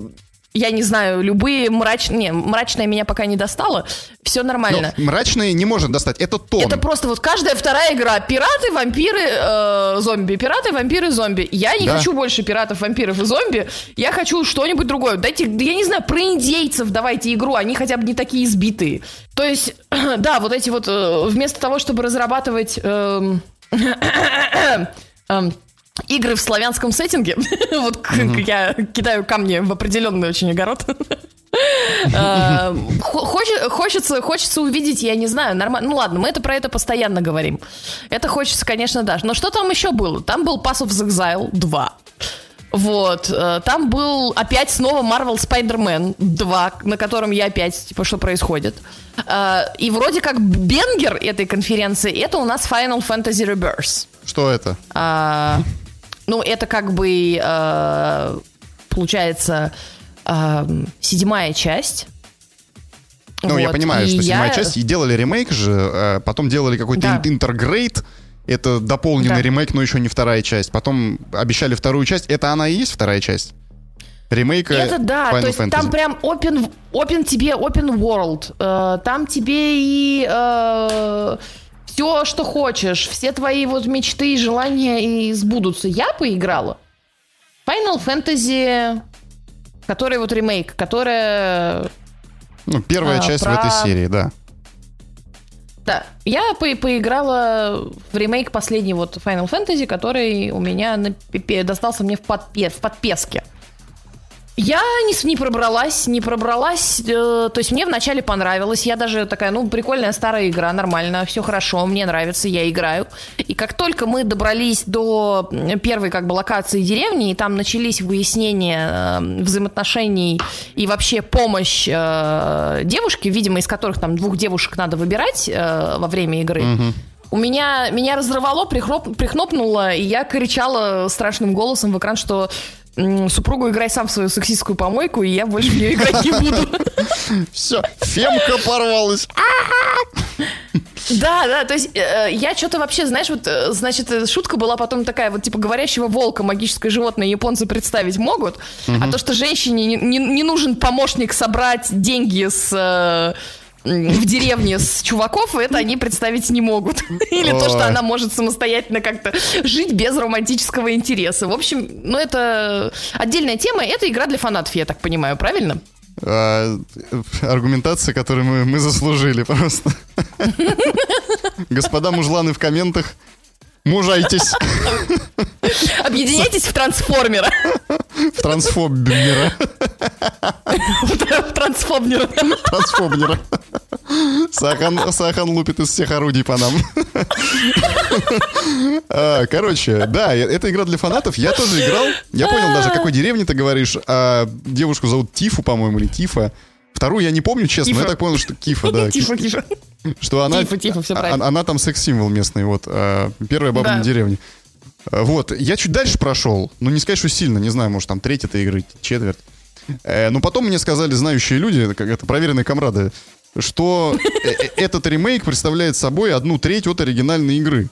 я не знаю, любые мрачные... Не, мрачная меня пока не достала. Все нормально. Но мрачные не может достать. Это тон. Это просто вот каждая вторая игра. Пираты, вампиры, э, зомби. Пираты, вампиры, зомби. Я не да. хочу больше пиратов, вампиров и зомби. Я хочу что-нибудь другое. Дайте, я не знаю, про индейцев давайте игру. Они хотя бы не такие избитые. То есть, <clears throat> да, вот эти вот... Э, вместо того, чтобы разрабатывать... Э, <clears throat> игры в славянском сеттинге. <laughs> вот mm-hmm. я кидаю камни в определенный очень огород. <laughs> А, хочется, хочется увидеть, я не знаю, нормально. Ну ладно, мы это про это постоянно говорим. Это хочется, конечно, да. Но что там еще было? Там был Pass of Exile 2. Вот. Э, там был опять снова Marvel Spider-Man 2, на котором я опять, типа, что происходит. Э, и вроде как бенгер этой конференции, это у нас Final Fantasy Rebirth. Что это? А, ну, это как бы э, получается э, седьмая часть. Ну, вот. я понимаю, и что седьмая я... часть. И делали ремейк же, э, потом делали какой-то да. интергрейд. Это дополненный да. ремейк, но еще не вторая часть. Потом обещали вторую часть. Это она и есть вторая часть? Ремейка Это да, Final то есть Fantasy. там прям open, open тебе, open world. Э, там тебе и... Э, все, что хочешь, все твои вот мечты и желания и сбудутся. Я поиграла. Final Fantasy, который вот ремейк, которая... Ну, первая а, часть про... в этой серии, да. Да, я по поиграла в ремейк последний вот Final Fantasy, который у меня на... достался мне в, подпе... в подпеске. Я не, не пробралась, не пробралась. Э, то есть мне вначале понравилось. Я даже такая, ну, прикольная старая игра, нормально, все хорошо, мне нравится, я играю. И как только мы добрались до первой как бы локации деревни, и там начались выяснения э, взаимоотношений и вообще помощь э, девушки, видимо, из которых там двух девушек надо выбирать э, во время игры. У меня, меня разрывало, прихроп, прихнопнуло, и я кричала страшным голосом в экран, что супругу играй сам в свою сексистскую помойку, и я больше в нее играть не буду. Все, фемка порвалась. Да, да, то есть э, я что-то вообще, знаешь, вот, э, значит, э, шутка была потом такая, вот, типа, говорящего волка, магическое животное японцы представить могут, угу. а то, что женщине не, не, не нужен помощник собрать деньги с... Э, в деревне с чуваков, это они представить не могут. <laughs> Или то, что она может самостоятельно как-то жить без романтического интереса. В общем, ну это отдельная тема. Это игра для фанатов, я так понимаю, правильно? А, аргументация, которую мы, мы заслужили просто. <laughs> Господа мужланы в комментах, мужайтесь. Объединяйтесь в трансформера. В трансформера. В трансформера. Трансформера. Сахан, Сахан лупит из всех орудий по нам. А, короче, да, это игра для фанатов. Я тоже играл. Я понял даже, какой деревне ты говоришь. А, девушку зовут Тифу, по-моему, или Тифа. Вторую я не помню, честно, но я так понял, что Кифа, <laughs> да. Тифа, Кифа. <laughs> Что она... Тифа, Тифа, все а, правильно. Она там секс-символ местный, вот. Первая баба на деревне. Вот, я чуть дальше прошел, но не сказать, что сильно, не знаю, может, там треть этой игры, четверть. Э, но потом мне сказали знающие люди, как это проверенные комрады, что <laughs> э, э, этот ремейк представляет собой одну треть от оригинальной игры.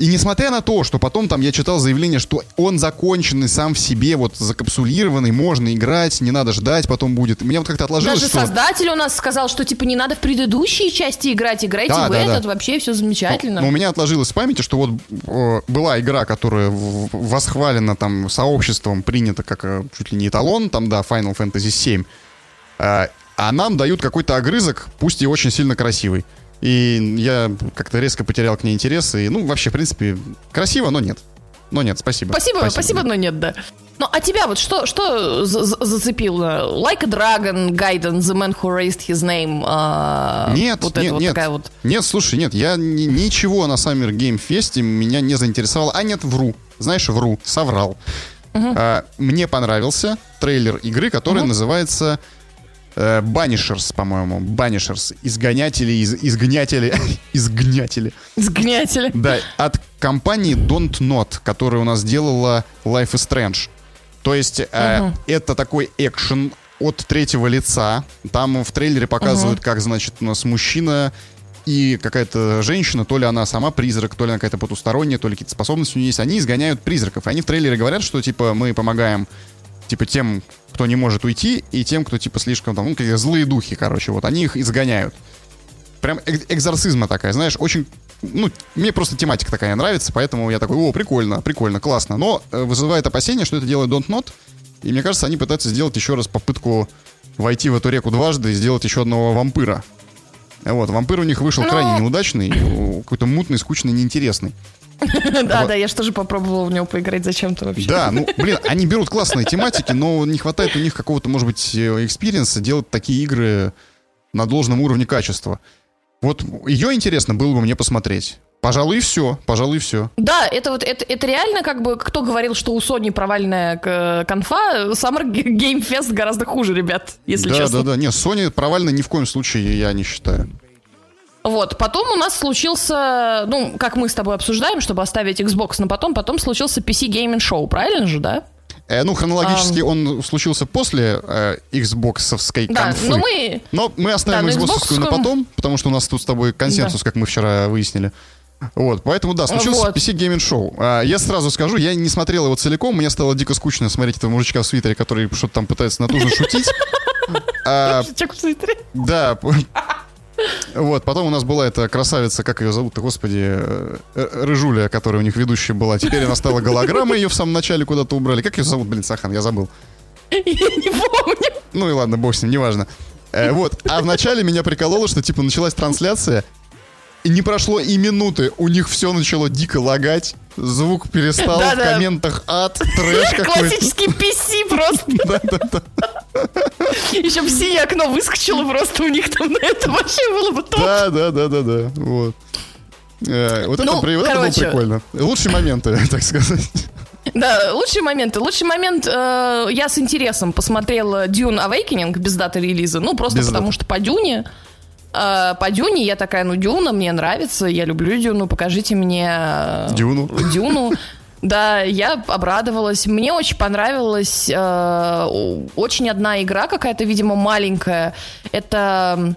И несмотря на то, что потом там я читал заявление, что он законченный сам в себе, вот закапсулированный, можно играть, не надо ждать, потом будет. Меня вот как-то отложилось, Даже что... создатель у нас сказал, что типа не надо в предыдущие части играть, играйте да, в да, этот, да. вообще все замечательно. Но, но у меня отложилось в памяти, что вот э, была игра, которая восхвалена там сообществом, принята как э, чуть ли не эталон, там, да, Final Fantasy VII. Э, а нам дают какой-то огрызок, пусть и очень сильно красивый. И я как-то резко потерял к ней интерес. И, ну, вообще, в принципе, красиво, но нет. Но нет, спасибо. Спасибо, спасибо, спасибо но нет, да. Ну, а тебя вот что, что зацепило? Like a Dragon, Gaiden, The Man Who Raised His Name? Э, нет, вот нет, вот нет. Такая вот... Нет, слушай, нет, я ни, ничего на Summer Game Fest меня не заинтересовало. А нет, вру. Знаешь, вру, соврал. Uh-huh. А, мне понравился трейлер игры, который uh-huh. называется э, Banishers, по-моему. Banishers. Изгонятели, из, изгнятели. <laughs> изгнятели. Изгнятели. Да, от компании Don't Not, которая у нас делала Life is Strange. То есть э, угу. это такой экшен от третьего лица. Там в трейлере показывают, угу. как, значит, у нас мужчина и какая-то женщина, то ли она сама призрак, то ли она какая-то потусторонняя, то ли какие-то способности у нее есть, они изгоняют призраков. Они в трейлере говорят, что, типа, мы помогаем, типа, тем, кто не может уйти, и тем, кто, типа, слишком, там, ну, какие-то злые духи, короче, вот, они их изгоняют. Прям экзорцизма такая, знаешь, очень ну, мне просто тематика такая нравится, поэтому я такой, о, прикольно, прикольно, классно. Но э, вызывает опасение, что это делает Don't Not, и мне кажется, они пытаются сделать еще раз попытку войти в эту реку дважды и сделать еще одного вампира. Вот, вампир у них вышел Но... крайне неудачный, какой-то мутный, скучный, неинтересный. <laughs> Да, да, я же тоже попробовала в него поиграть зачем-то вообще. Да, ну, <laughs> блин, они берут классные тематики, но не хватает у них какого-то, может быть, э, experience а делать такие игры на должном уровне качества. Вот ее интересно было бы мне посмотреть. Пожалуй, и все. Пожалуй, и все. Да, это вот это, это реально как бы кто говорил, что у Sony провальная конфа, Summer Game Fest гораздо хуже, ребят, если да, честно. Да, да, да. Нет, Sony провальная ни в коем случае я не считаю. Вот, потом у нас случился, ну, как мы с тобой обсуждаем, чтобы оставить Xbox на потом, потом случился PC Gaming Show, правильно же, да? Э, ну, хронологически um, он случился после э, Xboxовской да, конфы. Но мы, но мы оставим да, Xboxовскую на потом, потому что у нас тут с тобой консенсус, да. как мы вчера выяснили. Вот, поэтому да, случился вот. PC Gaming Show. А, я сразу скажу, я не смотрел его целиком, мне стало дико скучно смотреть этого мужичка в свитере, который что-то там пытается натужно шутить. <laughs> Мужичок в свитере? Да, вот, потом у нас была эта красавица, как ее зовут-то, господи, э, э, Рыжуля, которая у них ведущая была. Теперь она стала голограммой, ее в самом начале куда-то убрали. Как ее зовут, блин, Сахан, я забыл. Я не помню. Ну и ладно, бог с ним, неважно. Э, вот, а вначале меня прикололо, что, типа, началась трансляция, не прошло и минуты, у них все начало дико лагать, звук перестал, в комментах ад, трэш какой-то. Классический PC просто. <laughs> Да-да-да. Еще в синее окно выскочило просто у них там, это вообще было бы топ. Да-да-да-да-да, вот. Э, вот ну, это, вот это было прикольно. Лучшие моменты, <laughs> так сказать. Да, лучшие моменты. Лучший момент э, я с интересом посмотрела Dune Awakening без даты релиза. Ну, просто без потому даты. что по Дюне Uh, по Дюне я такая, ну, Дюна мне нравится, я люблю Дюну, покажите мне... Э, Дюну. Дюну. <laughs> Да, я обрадовалась. Мне очень понравилась э, очень одна игра какая-то, видимо, маленькая. Это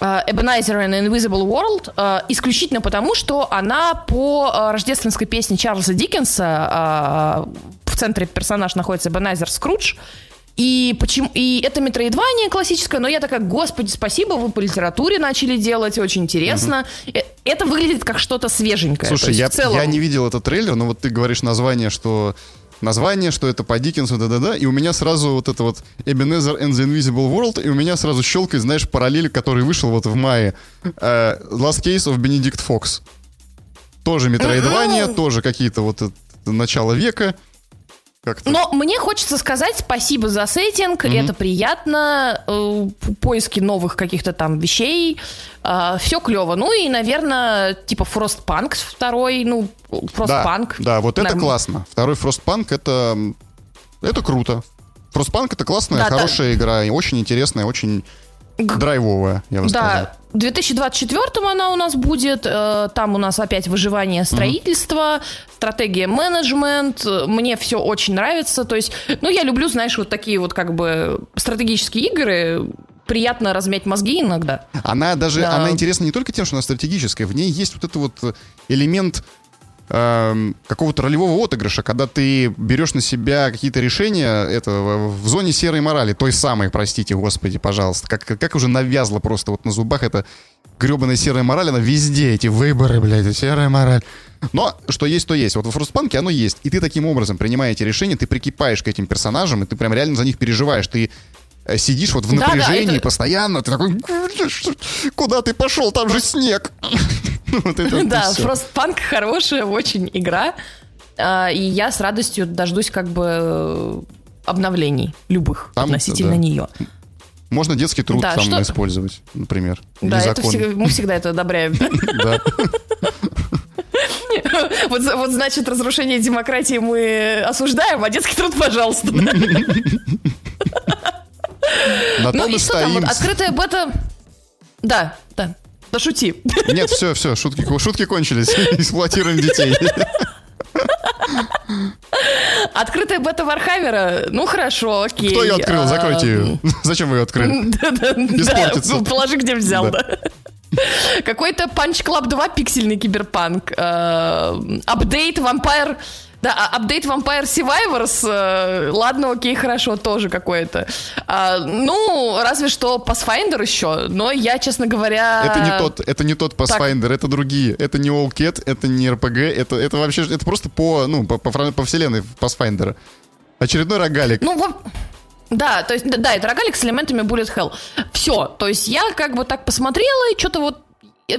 э, Ebenezer and Invisible World, э, исключительно потому, что она по э, рождественской песне Чарльза Диккенса, в центре персонаж находится Эбенайзер Скрудж, и почему и это метроидвание классическое, но я такая, господи, спасибо, вы по литературе начали делать, очень интересно. Угу. Это выглядит как что-то свеженькое. Слушай, я, целом... я не видел этот трейлер, но вот ты говоришь название, что название, что это по Диккенсу, да-да-да, и у меня сразу вот это вот Ebenezer and the Invisible World, и у меня сразу щелкает, знаешь, параллель, который вышел вот в мае. Uh, Last Case of Benedict Fox. Тоже метроидвание, тоже какие-то вот это, начало века. Как-то. Но мне хочется сказать спасибо за сеттинг, mm-hmm. это приятно, э, поиски новых каких-то там вещей, э, все клево. Ну и, наверное, типа Frostpunk второй, ну, Frostpunk. Да, да вот это классно. Второй Frostpunk это, это круто. Frostpunk это классная, да, хорошая да. игра, очень интересная, очень драйвовая, я бы да. сказал. В 2024 она у нас будет. Э, там у нас опять выживание строительства, mm-hmm. стратегия менеджмент. Мне все очень нравится. То есть, ну, я люблю, знаешь, вот такие вот как бы стратегические игры. Приятно размять мозги иногда. Она даже, да. она интересна не только тем, что она стратегическая, в ней есть вот этот вот элемент Эм, какого-то ролевого отыгрыша, когда ты берешь на себя какие-то решения это, в зоне серой морали, той самой, простите, господи, пожалуйста, как, как уже навязла просто вот на зубах эта гребаная серая мораль, она везде, эти выборы, блядь, серая мораль. Но что есть, то есть. Вот в Фростпанке оно есть. И ты таким образом, принимая эти решения, ты прикипаешь к этим персонажам, и ты прям реально за них переживаешь. Ты э, сидишь вот в напряжении да, да, это... постоянно, ты такой, куда ты пошел, там же снег. <laughs> Да, просто панк хорошая очень игра. А, и я с радостью дождусь как бы э, обновлений любых там, относительно да. нее. Можно детский труд да, там что... использовать, например. Да, это всегда, мы всегда это одобряем. <laughs> Да. <laughs> Вот, вот значит, разрушение демократии мы осуждаем, а детский труд, пожалуйста. На ну и что там, вот открытая бета... Да, да. Да шути. Нет, все, все, шутки, шутки кончились. <laughs> Эксплуатируем детей. Открытая бета Warhammer а? Ну, хорошо, окей. Кто ее открыл? Закройте ее. Зачем вы ее открыли? <laughs> Да-да-да. Положи, где взял, да. Какой-то Punch Club 2 пиксельный киберпанк. Э, апдейт Vampire да, а апдейт Vampire Survivors, э, ладно, окей, хорошо, тоже какой-то. А, ну, разве что Pathfinder еще, но я, честно говоря... Это не тот, это не тот Pathfinder, так. это другие. Это не Allcat, это не RPG, это, это вообще, это просто по, ну, по, по, по вселенной Pathfinder. Очередной рогалик. Ну, вот... Да, то есть, да, это рогалик с элементами Bullet Hell. Все, то есть я как бы так посмотрела, и что-то вот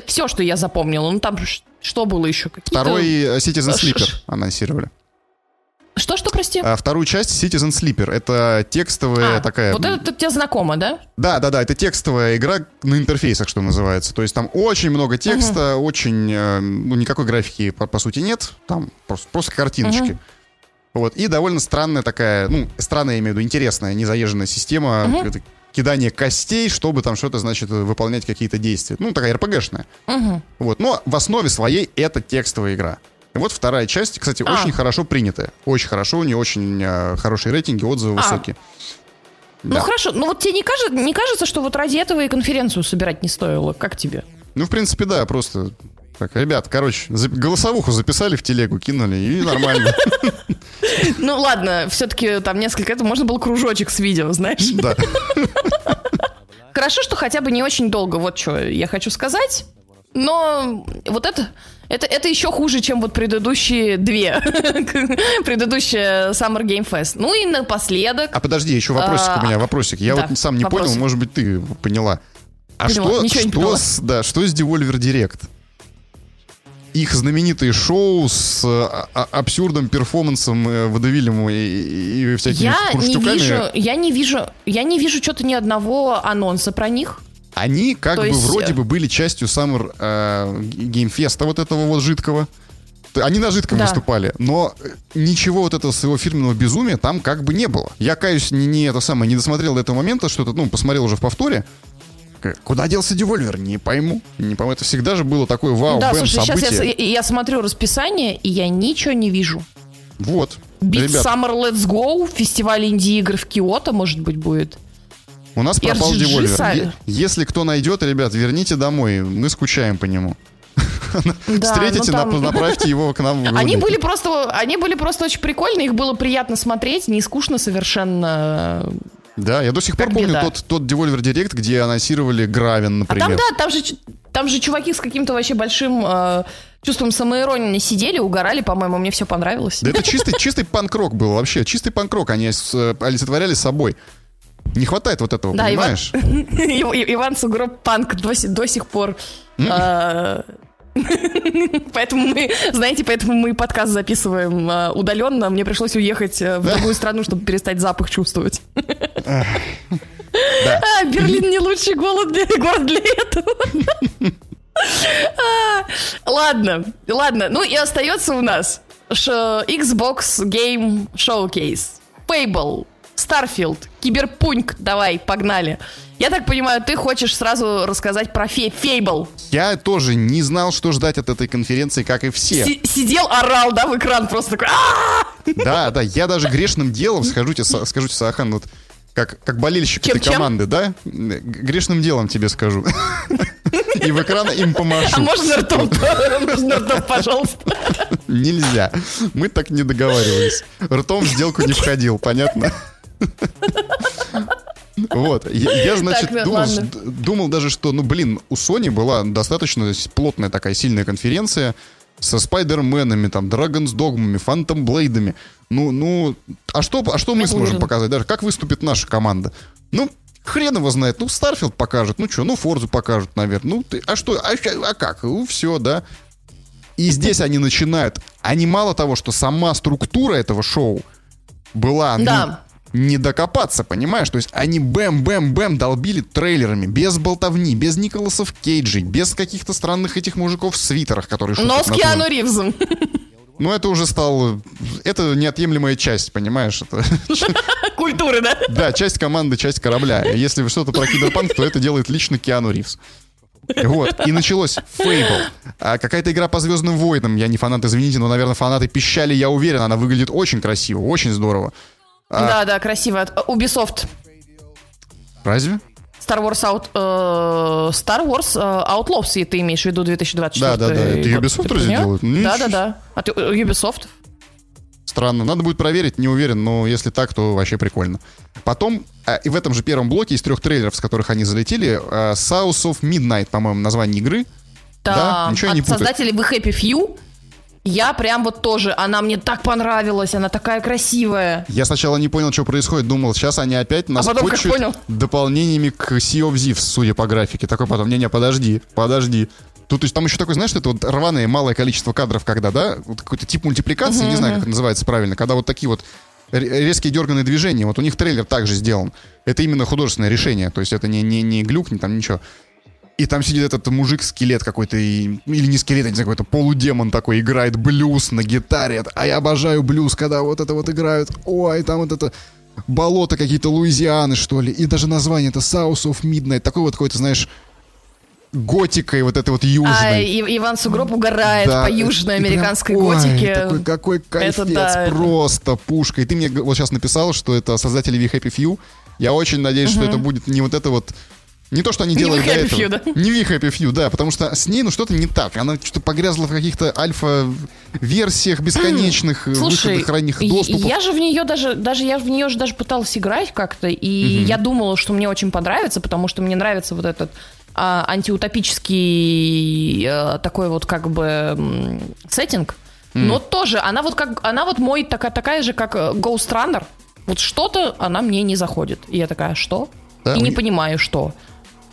все, что я запомнила. Ну, там что было еще? Какие-то... Второй э, Citizen Sleeper анонсировали. Что, что, прости? А, вторую часть Citizen Sleeper. Это текстовая а, такая... Вот это, это тебе знакомо, да? Да, да, да. Это текстовая игра на интерфейсах, что называется. То есть там очень много текста, угу. очень... Э, ну, никакой графики, по, по сути, нет. Там просто, просто картиночки. Угу. Вот. И довольно странная такая... Ну, странная, я имею в виду, интересная, незаезженная система. Угу. Кидание костей, чтобы там что-то, значит, выполнять какие-то действия. Ну, такая РПГшная. Угу. Вот. Но в основе своей это текстовая игра. И вот вторая часть, кстати, а. очень хорошо принятая. Очень хорошо, у нее очень э, хорошие рейтинги, отзывы а. высокие. Ну да. хорошо, ну вот тебе не кажется, не кажется, что вот ради этого и конференцию собирать не стоило? Как тебе? Ну, в принципе, да, просто так, ребят, короче, голосовуху записали в телегу, кинули, и нормально. Ну ладно, все-таки там несколько, это можно было кружочек с видео, знаешь? Да. Хорошо, что хотя бы не очень долго, вот что я хочу сказать. Но вот это, это, это еще хуже, чем вот предыдущие две. <laughs> Предыдущая Summer Game Fest. Ну и напоследок... А подожди, еще вопросик а, у меня, вопросик. Я да, вот сам не вопросик. понял, может быть, ты поняла. А поняла, что, что, с, да, что с Devolver Direct? Их знаменитые шоу с а, а, абсурдным перформансом э, водовилем и, и всякими я не вижу, я не вижу, я не вижу что-то ни одного анонса про них. Они как То бы есть... вроде бы были частью Summer э, Game вот этого вот жидкого. Они на жидком да. выступали, но ничего вот этого своего фирменного безумия там как бы не было. Я, каюсь, не, не это самое, не досмотрел до этого момента, что-то, ну, посмотрел уже в повторе. Куда делся Devolver? Не пойму. Не пойму. Это всегда же было такое вау, да, слушай, событие. сейчас я, я смотрю расписание, и я ничего не вижу. Вот. BitSummit Let's Go, фестиваль инди-игр в Киото, может быть, будет. У нас пропал девольвер. Если кто найдет, ребят, верните домой. Мы скучаем по нему. <laughs> Да, Встретите, ну там... направьте его к нам. В <laughs> они были просто, они были просто очень прикольные, их было приятно смотреть, не скучно совершенно. Да, я до сих пор помню тот, тот Devolver Direct, где анонсировали Гравин, например. А там, да, там же, там же чуваки с каким-то вообще большим э, чувством самоиронии сидели, угорали, по-моему, мне все понравилось. Да это <laughs> чистый, чистый панк-рок был вообще, чистый панк-рок, они э, олицетворяли собой. Не хватает вот этого, да, понимаешь? <laughs> Иван, Иван Сугроб панк до, до сих пор. А, поэтому мы, знаете, поэтому мы подкаст записываем а, удаленно. Мне пришлось уехать э, в другую страну, чтобы перестать запах чувствовать. А, Берлин не лучший город для, город для этого. Ладно, ладно. Ну и остается у нас Xbox Game Showcase. Fable Starfield, Киберпунк, давай, погнали. Я так понимаю, ты хочешь сразу рассказать про фей Fable. Я тоже не знал, что ждать от этой конференции, как и все. С сидел, орал, да, в экран просто такой. Да, да, я даже грешным делом, скажите, скажите, Сахан, вот как, как болельщик чем, этой команды, да? Грешным делом тебе скажу. И в экран им помашу. А можно ртом, можно ртом, пожалуйста? Нельзя. Мы так не договаривались. Ртом в сделку не входил, понятно? Вот. Я, я значит, так, думал, думал даже, что, ну, блин, у Sony была достаточно плотная такая сильная конференция со Spider-Man ами, там, Dragon's Dogma ми, Phantom Blade ами. Ну, ну, а что, а что мы сможем показать? Даже как выступит наша команда? Ну, хрен его знает. Ну, Starfield покажет. Ну, что, ну, Forz у покажут, наверное. Ну, ты, а что, а, а как? Ну, все, да. И здесь они начинают. Они мало того, что сама структура этого шоу была ну, да. Не докопаться, понимаешь? То есть они бэм-бэм-бэм долбили трейлерами, без болтовни, без Николасов Кейджей, без каких-то странных этих мужиков в свитерах, которые Но с Киану Ривзом. <laughs> Ну, это уже стало... Это неотъемлемая часть, понимаешь? Это... <laughs> Культуры, да? <laughs> Да, часть команды, часть корабля. Если что-то про киберпанк, то это делает лично Киану Ривз. Вот, и началось Fable. А какая-то игра по Звездным войнам. Я не фанат, извините, но, наверное, фанаты пищали, я уверен. Она выглядит очень красиво, очень здорово. А... Да, да, красиво. Ubisoft. Разве? Star Wars, Out, э, Star Wars э, Outlaws, ты имеешь в виду 2024 Да, да, да. Это Ubisoft разве делают? Да, да, да. А ты Ubisoft? Странно. Надо будет проверить, не уверен, но если так, то вообще прикольно. Потом, э, и в этом же первом блоке из трех трейлеров, с которых они залетели, э, South of Midnight, по-моему, название игры. Да, да? Ничего от не создателей The Happy Few. Я прям вот тоже, она мне так понравилась, она такая красивая. Я сначала не понял, что происходит, думал, сейчас они опять нас а потом, дополнениями к Sea of Thieves, судя по графике. Такой потом, не-не, подожди, подожди. Тут, то есть там еще такой, знаешь, это вот рваное малое количество кадров, когда, да, вот какой-то тип мультипликации, uh-huh. не знаю, как это называется правильно, когда вот такие вот резкие дерганные движения. Вот у них трейлер также сделан. Это именно художественное решение. То есть это не, не, не глюк, не там ничего. И там сидит этот мужик-скелет какой-то, и, или не скелет, а не знаю, какой-то полудемон такой, играет блюз на гитаре. А я обожаю блюз, когда вот это вот играют. Ой, там вот это болото какие-то Луизианы, что ли. И даже название это South of Midnight. Такой вот какой-то, знаешь, готикой вот этой вот южной. А, и, Иван Сугроб угорает да, по южной американской прям, готике. Ой, такой, какой кайфец, это, да, просто это... пушка. И ты мне вот сейчас написал, что это создатели We Happy Few. Я очень надеюсь, угу. что это будет не вот это вот не то, что они делают не до этого. Few, да? Не в Happy Few, да, потому что с ней ну что-то не так. Она что-то погрязла в каких-то альфа-версиях <clears throat> бесконечных, Слушай, выходах ранних доступов. я же в нее даже, даже я в нее же даже пыталась играть как-то, и угу. я думала, что мне очень понравится, потому что мне нравится вот этот а, антиутопический а, такой вот как бы сеттинг. Mm. Но тоже, она вот как, она вот мой такая, такая же, как э, Ghost Runner. Вот что-то она мне не заходит. И я такая, что? Да, и не понимаю, что.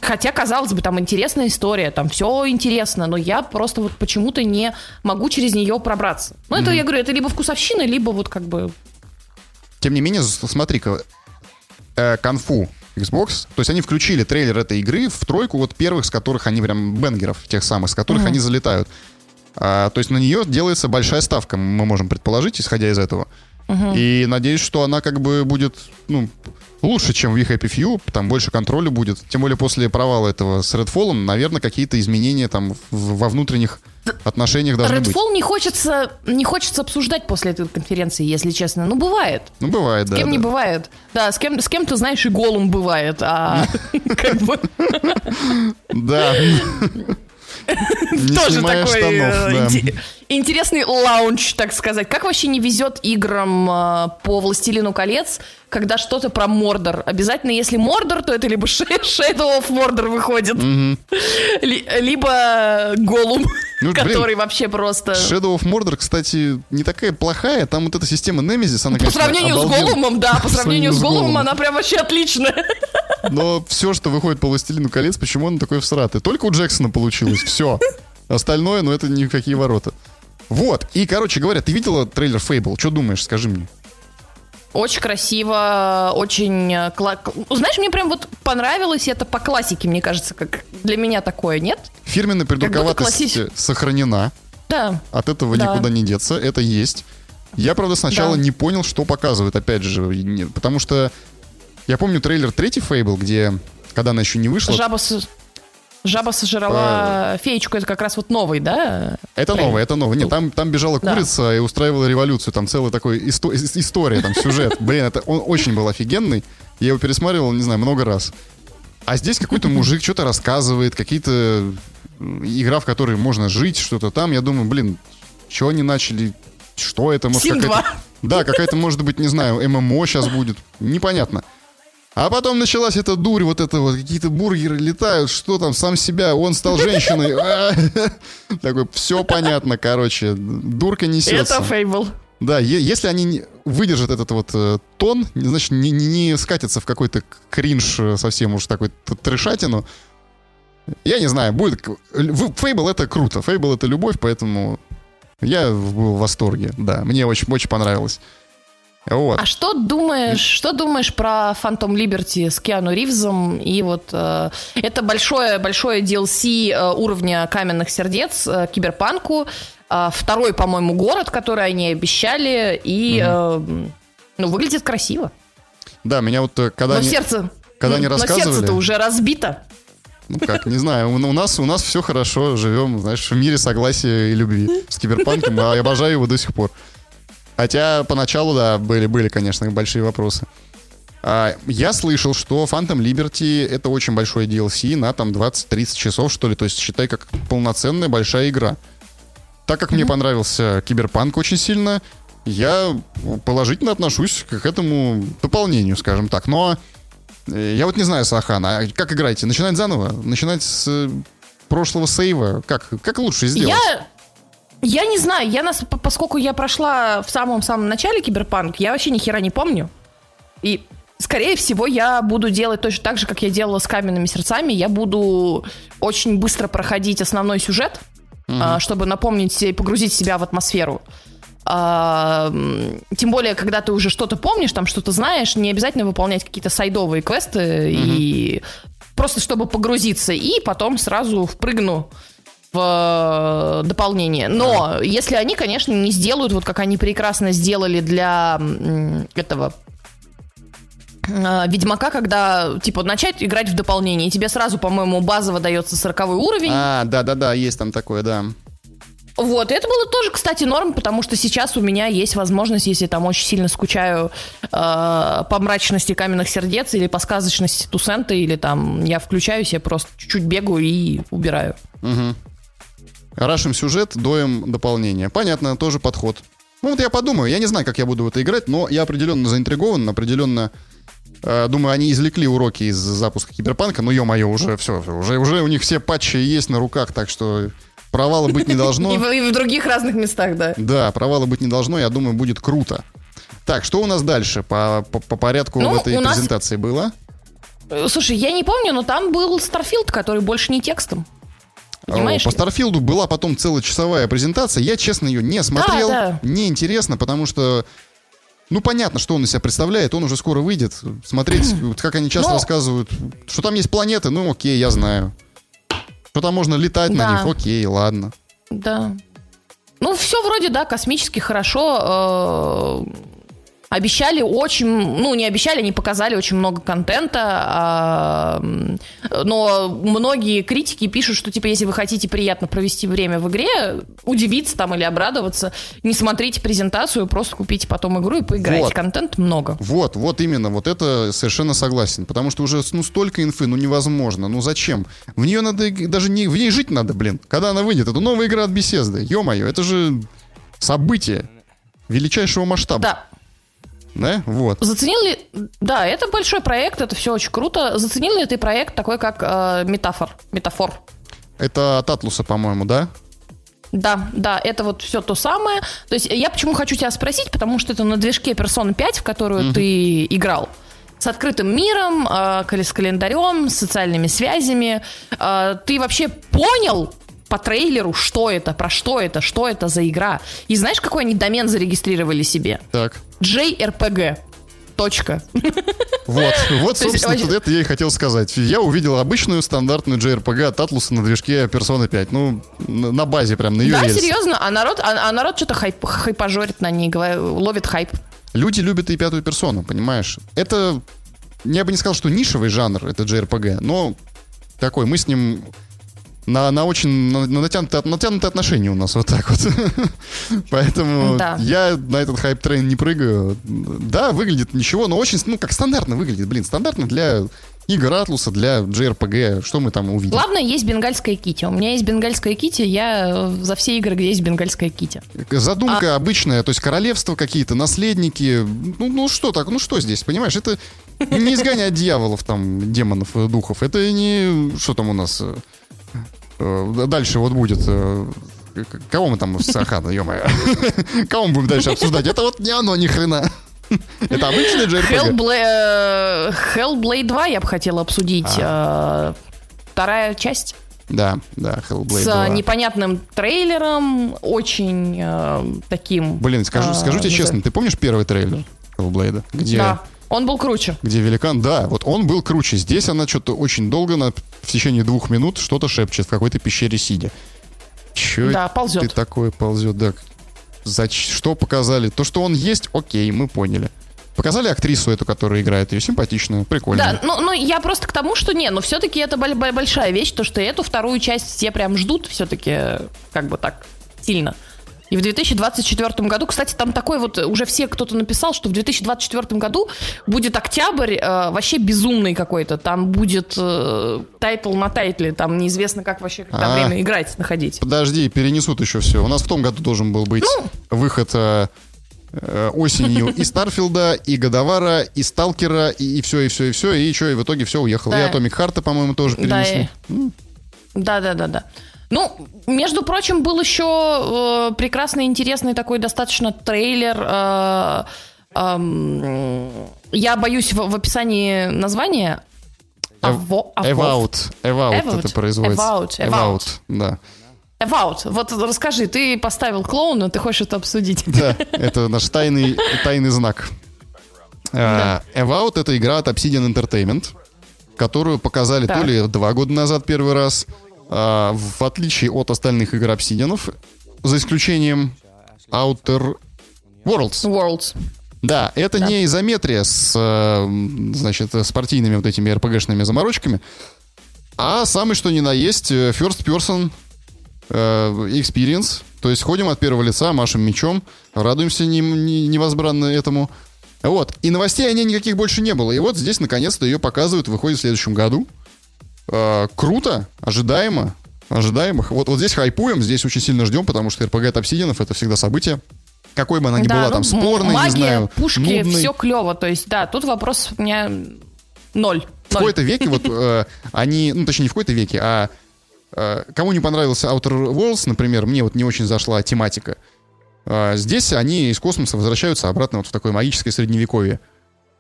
Хотя, казалось бы, там интересная история, там все интересно, но я просто вот почему-то не могу через нее пробраться. Ну, это, mm я говорю, это либо вкусовщина, либо вот как бы... Тем не менее, смотри-ка, э, конфу Xbox. То есть они включили трейлер этой игры в тройку вот первых, с которых они прям бенгеров, тех самых, с которых mm-hmm. они залетают. А, то есть на нее делается большая ставка, мы можем предположить, исходя из этого. И надеюсь, что она как бы будет, ну, лучше, чем в We Happy Few, там больше контроля будет. Тем более после провала этого с Redfall, наверное, какие-то изменения там во внутренних отношениях должны Redfall быть. Redfall не хочется, не хочется обсуждать после этой конференции, если честно. Ну, бывает. Ну, бывает, да. С кем да. не бывает. Да, с кем, с кем ты знаешь, и голым бывает, а <laughs> как бы... Да. <laughs> Тоже такой э, интересный launch, так сказать. Как вообще не везет играм э, по «Властелину колец», когда что-то про Мордор? Обязательно, если Мордор, то это либо Shadow of Mordor выходит, либо Голум. Ну, который блин, вообще просто... Shadow of Mordor, кстати, не такая плохая. Там вот эта система Nemesis, она, По конечно, сравнению обалдел... с Голумом, да, по сравнению с Голумом, она прям вообще отличная. Но все, что выходит по «Властелину колец», почему оно такое всратое? Только у Джексона получилось, все. Остальное, ну это никакие ворота. Вот, и, короче говоря, ты видела трейлер Fable? Что думаешь, скажи мне? Очень красиво, очень... Э, кла... Знаешь, мне прям вот понравилось это по классике, мне кажется, как для меня такое, нет? Фирменная придурковатость классич... сохранена. Да. От этого да. никуда не деться, это есть. Я, правда, сначала да. не понял, что показывает, опять же, потому что я помню трейлер третий Фейбл, где, когда она еще не вышла... Жаба, с... Жаба сожрала а... феечку, это как раз вот новый, да? Это Трейлер. новый, это новый. Нет, там, там бежала курица да. и устраивала революцию. Там целая такой исто... история, там сюжет. <laughs> Блин, это он очень был офигенный. Я его пересматривал, не знаю, много раз. А здесь какой-то мужик что-то рассказывает, какие-то игра, в которой можно жить, что-то там. Я думаю, блин, что они начали? Что это? Может, какая-то... Да, какая-то, может быть, не знаю, ММО сейчас будет. Непонятно. А потом началась эта дурь, вот это вот, какие-то бургеры летают, что там, сам себя, он стал женщиной. <laughs> Такой, все понятно, короче, дурка несется. Это фейбл. Да, если они выдержат этот вот э, тон, значит, не, не скатятся в какой-то кринж э, совсем уж такой трешатину, я не знаю, будет... Фейбл это круто, Фейбл это любовь, поэтому Я был в восторге, да. Мне очень, очень понравилось. Вот. А что думаешь, что думаешь про Phantom Liberty с Киану Ривзом и вот э, это большое большое DLC э, уровня каменных сердец э, киберпанку, э, второй, по-моему, город, который они обещали и mm-hmm. э, ну выглядит красиво. Да, меня вот э, когда но они, сердце, когда они рассказывали, но сердце-то уже разбито. Ну как, не знаю, у, у нас у нас все хорошо, живем, знаешь, в мире согласия и любви с киберпанком, а я обожаю его до сих пор. Хотя поначалу, да, были, были, конечно, большие вопросы. А, я слышал, что Phantom Liberty это очень большой DLC на там 20-30 часов, что ли. То есть считай, как полноценная большая игра. Так как mm-hmm. мне понравился Киберпанк очень сильно, я положительно отношусь к этому дополнению, скажем так. Но э, я вот не знаю, Сахан, а как играете? Начинать заново? Начинать с э, прошлого сейва? Как, как лучше сделать? Я я не знаю, я нас, поскольку я прошла в самом-самом начале киберпанк, я вообще ни хера не помню. И, скорее всего, я буду делать точно так же, как я делала с каменными сердцами. Я буду очень быстро проходить основной сюжет, угу. чтобы напомнить и погрузить себя в атмосферу. А, тем более, когда ты уже что-то помнишь, там что-то знаешь, не обязательно выполнять какие-то сайдовые квесты угу. и просто чтобы погрузиться, и потом сразу впрыгну в э, дополнение. Но а. если они, конечно, не сделают, вот как они прекрасно сделали для этого э, Ведьмака, когда, типа, начать играть в дополнение, и тебе сразу, по-моему, базово дается 40 уровень. А, да-да-да, есть там такое, да. Вот, и это было тоже, кстати, норм, потому что сейчас у меня есть возможность, если там очень сильно скучаю э, по мрачности каменных сердец или по сказочности Тусента, или там я включаюсь, я просто чуть-чуть бегаю и убираю. Угу. Рашим сюжет, доем дополнение. Понятно, тоже подход. Ну вот я подумаю, я не знаю, как я буду в это играть, но я определенно заинтригован, определенно э, думаю, они извлекли уроки из запуска Киберпанка, ну ё-моё, уже все, уже, уже у них все патчи есть на руках, так что провала быть не должно. <laughs> И в других разных местах, да. Да, провала быть не должно, я думаю, будет круто. Так, что у нас дальше по, по, по порядку ну, в этой презентации было? Слушай, я не помню, но там был Starfield, который больше не текстом. Понимаешь? По Старфилду была потом целочасовая презентация. Я, честно, ее не смотрел. Да, да. Не интересно, потому что ну, понятно, что он из себя представляет, он уже скоро выйдет. Смотреть, <clears throat> как они часто Но... рассказывают, что там есть планеты, ну, окей, я знаю. Что там можно летать да. на них, окей, ладно. Да. Ну, все вроде, да, космически хорошо. Э, Обещали очень, ну, не обещали, они показали очень много контента, а, но многие критики пишут, что, типа, если вы хотите приятно провести время в игре, удивиться там или обрадоваться, не смотрите презентацию, просто купите потом игру и поиграйте. Вот. Контент много. Вот, вот именно, вот это совершенно согласен, потому что уже, ну, столько инфы, ну, невозможно, ну, зачем? В нее надо, даже не, в ней жить надо, блин, когда она выйдет, это новая игра от Bethesda, ё-моё, это же событие величайшего масштаба. Да, да? Вот. Заценил ли... Да, это большой проект, это все очень круто. Заценил ли ты проект такой, как э, Метафор? Метафор. Это от Атлуса, по-моему, да? Да, да, это вот все то самое. То есть я почему хочу тебя спросить, потому что это на движке Persona 5, в которую угу. ты играл. С открытым миром, э, с календарем, с социальными связями. Э, ты вообще понял, по трейлеру, что это, про что это, что это за игра. И знаешь, какой они домен зарегистрировали себе? Так. JRPG. Точка. Вот, <laughs> вот, собственно, есть, это я и хотел сказать. Я увидел обычную стандартную JRPG от Атлуса на движке Persona 5. Ну, на базе прям, на ее Да, серьезно, а народ, а, а народ что-то хайп, хайпажорит на ней, ловит хайп. Люди любят и пятую персону, понимаешь? Это, я бы не сказал, что нишевый жанр, это JRPG, но такой, мы с ним на, на очень на, на натянутые, натянутые отношения у нас вот так вот. <laughs> Поэтому да. я на этот hype train не прыгаю. Да, выглядит ничего, но очень, ну, как стандартно выглядит. Блин, стандартно для игр Atlus а, для JRPG. Что мы там увидим? Главное, есть бенгальская kitty. У меня есть бенгальская kitty, я за все игры, где есть бенгальская kitty. Задумка а... обычная, то есть королевства какие-то, наследники. Ну, ну что так, ну что здесь, понимаешь? Это не изгонять дьяволов, там, демонов, духов. Это не... Что там у нас? Э, дальше вот будет э, Кого мы там с Ахана, ё-моё? <laughs> Кого мы будем дальше обсуждать? Это вот не оно, ни хрена. <laughs> Это обычный JRPG. Hellblade, Hellblade 2 я бы хотела обсудить. А. Э, вторая часть. Да, да, Hellblade С 2. непонятным трейлером, очень э, таким... Блин, скажу, э, скажу тебе честно, ты помнишь первый трейлер Hellblade? Где... Да. Он был круче. Где великан, да, вот он был круче. Здесь она что-то очень долго, на, в течение двух минут, что-то шепчет в какой-то пещере сидя. Че да, ползет. ты такое ползет, да? За что показали? То, что он есть, окей, мы поняли. Показали актрису эту, которая играет ее, симпатичную, прикольную. Да, ну, ну я просто к тому, что не, но все-таки это большая вещь, то, что эту вторую часть все прям ждут все-таки как бы так сильно. И в 2024 году, кстати, там такой вот, уже все кто-то написал, что в 2024 году будет октябрь э, вообще безумный какой-то. Там будет э, title на title е, там неизвестно, как вообще когда а, время играть, находить. Подожди, перенесут еще все. У нас в том году должен был быть ну, выход... Э, э осенью и Старфилда, и Годовара, и Сталкера, и, и все, и все, и все, и что, и в итоге все уехал. Да. И Атомик Харта, по-моему, тоже перенесли. Да, да, да, да. Ну, между прочим, был еще э, прекрасный, интересный такой достаточно трейлер. Э, э, я боюсь в, в описании названия. Evout. Evout. Evout это производится. Evout. Evout. Да. Evout. Вот расскажи, ты поставил клоуна, ты хочешь это обсудить? <laughs> Да, это наш тайный, тайный знак. Да. Evout — это игра от Obsidian Entertainment, которую показали так. то ли два года назад первый раз, а, в отличие от остальных игр обсидианов, за исключением Outer Worlds. Worlds. Да, это да. не изометрия с, э, значит, спортивными вот этими RPG-шными заморочками, а самый что ни на есть э, first person э, experience. То есть ходим от первого лица, машем мечом, радуемся не, не, невозбранно этому. Вот. И новостей о ней никаких больше не было. И вот здесь наконец-то ее показывают, выходит в следующем году. Э, круто, ожидаемо, ожидаемых. Вот, вот здесь хайпуем, здесь очень сильно ждем, потому что РПГ от Obsidian это всегда событие. Какой бы она ни да, была, ну, там спорной, магия, не знаю, пушки, нудной. все клево. То есть, да, тут вопрос у меня ноль. В какой-то веке вот э, они, ну точнее не в какой-то веке, а э, кому не понравился Outer Worlds, например, мне вот не очень зашла тематика. Э, здесь они из космоса возвращаются обратно вот в такое магическое средневековье.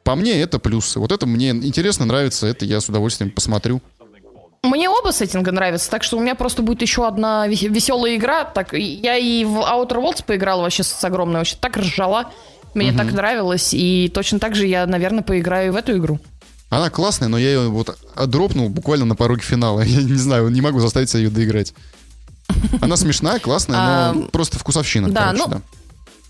По мне это плюсы. Вот это мне интересно, нравится, это я с удовольствием посмотрю. Мне оба сеттинга нравятся, так что у меня просто будет еще одна веселая игра. Так, я и в Outer Worlds поиграла вообще с огромной, вообще так ржала. Мне угу. так нравилось, и точно так же я, наверное, поиграю в эту игру. Она классная, но я ее вот дропнул буквально на пороге финала. <laughs> Я не знаю, не могу заставить себя ее доиграть. Она смешная, классная, но просто вкусовщина. Да, ну, да,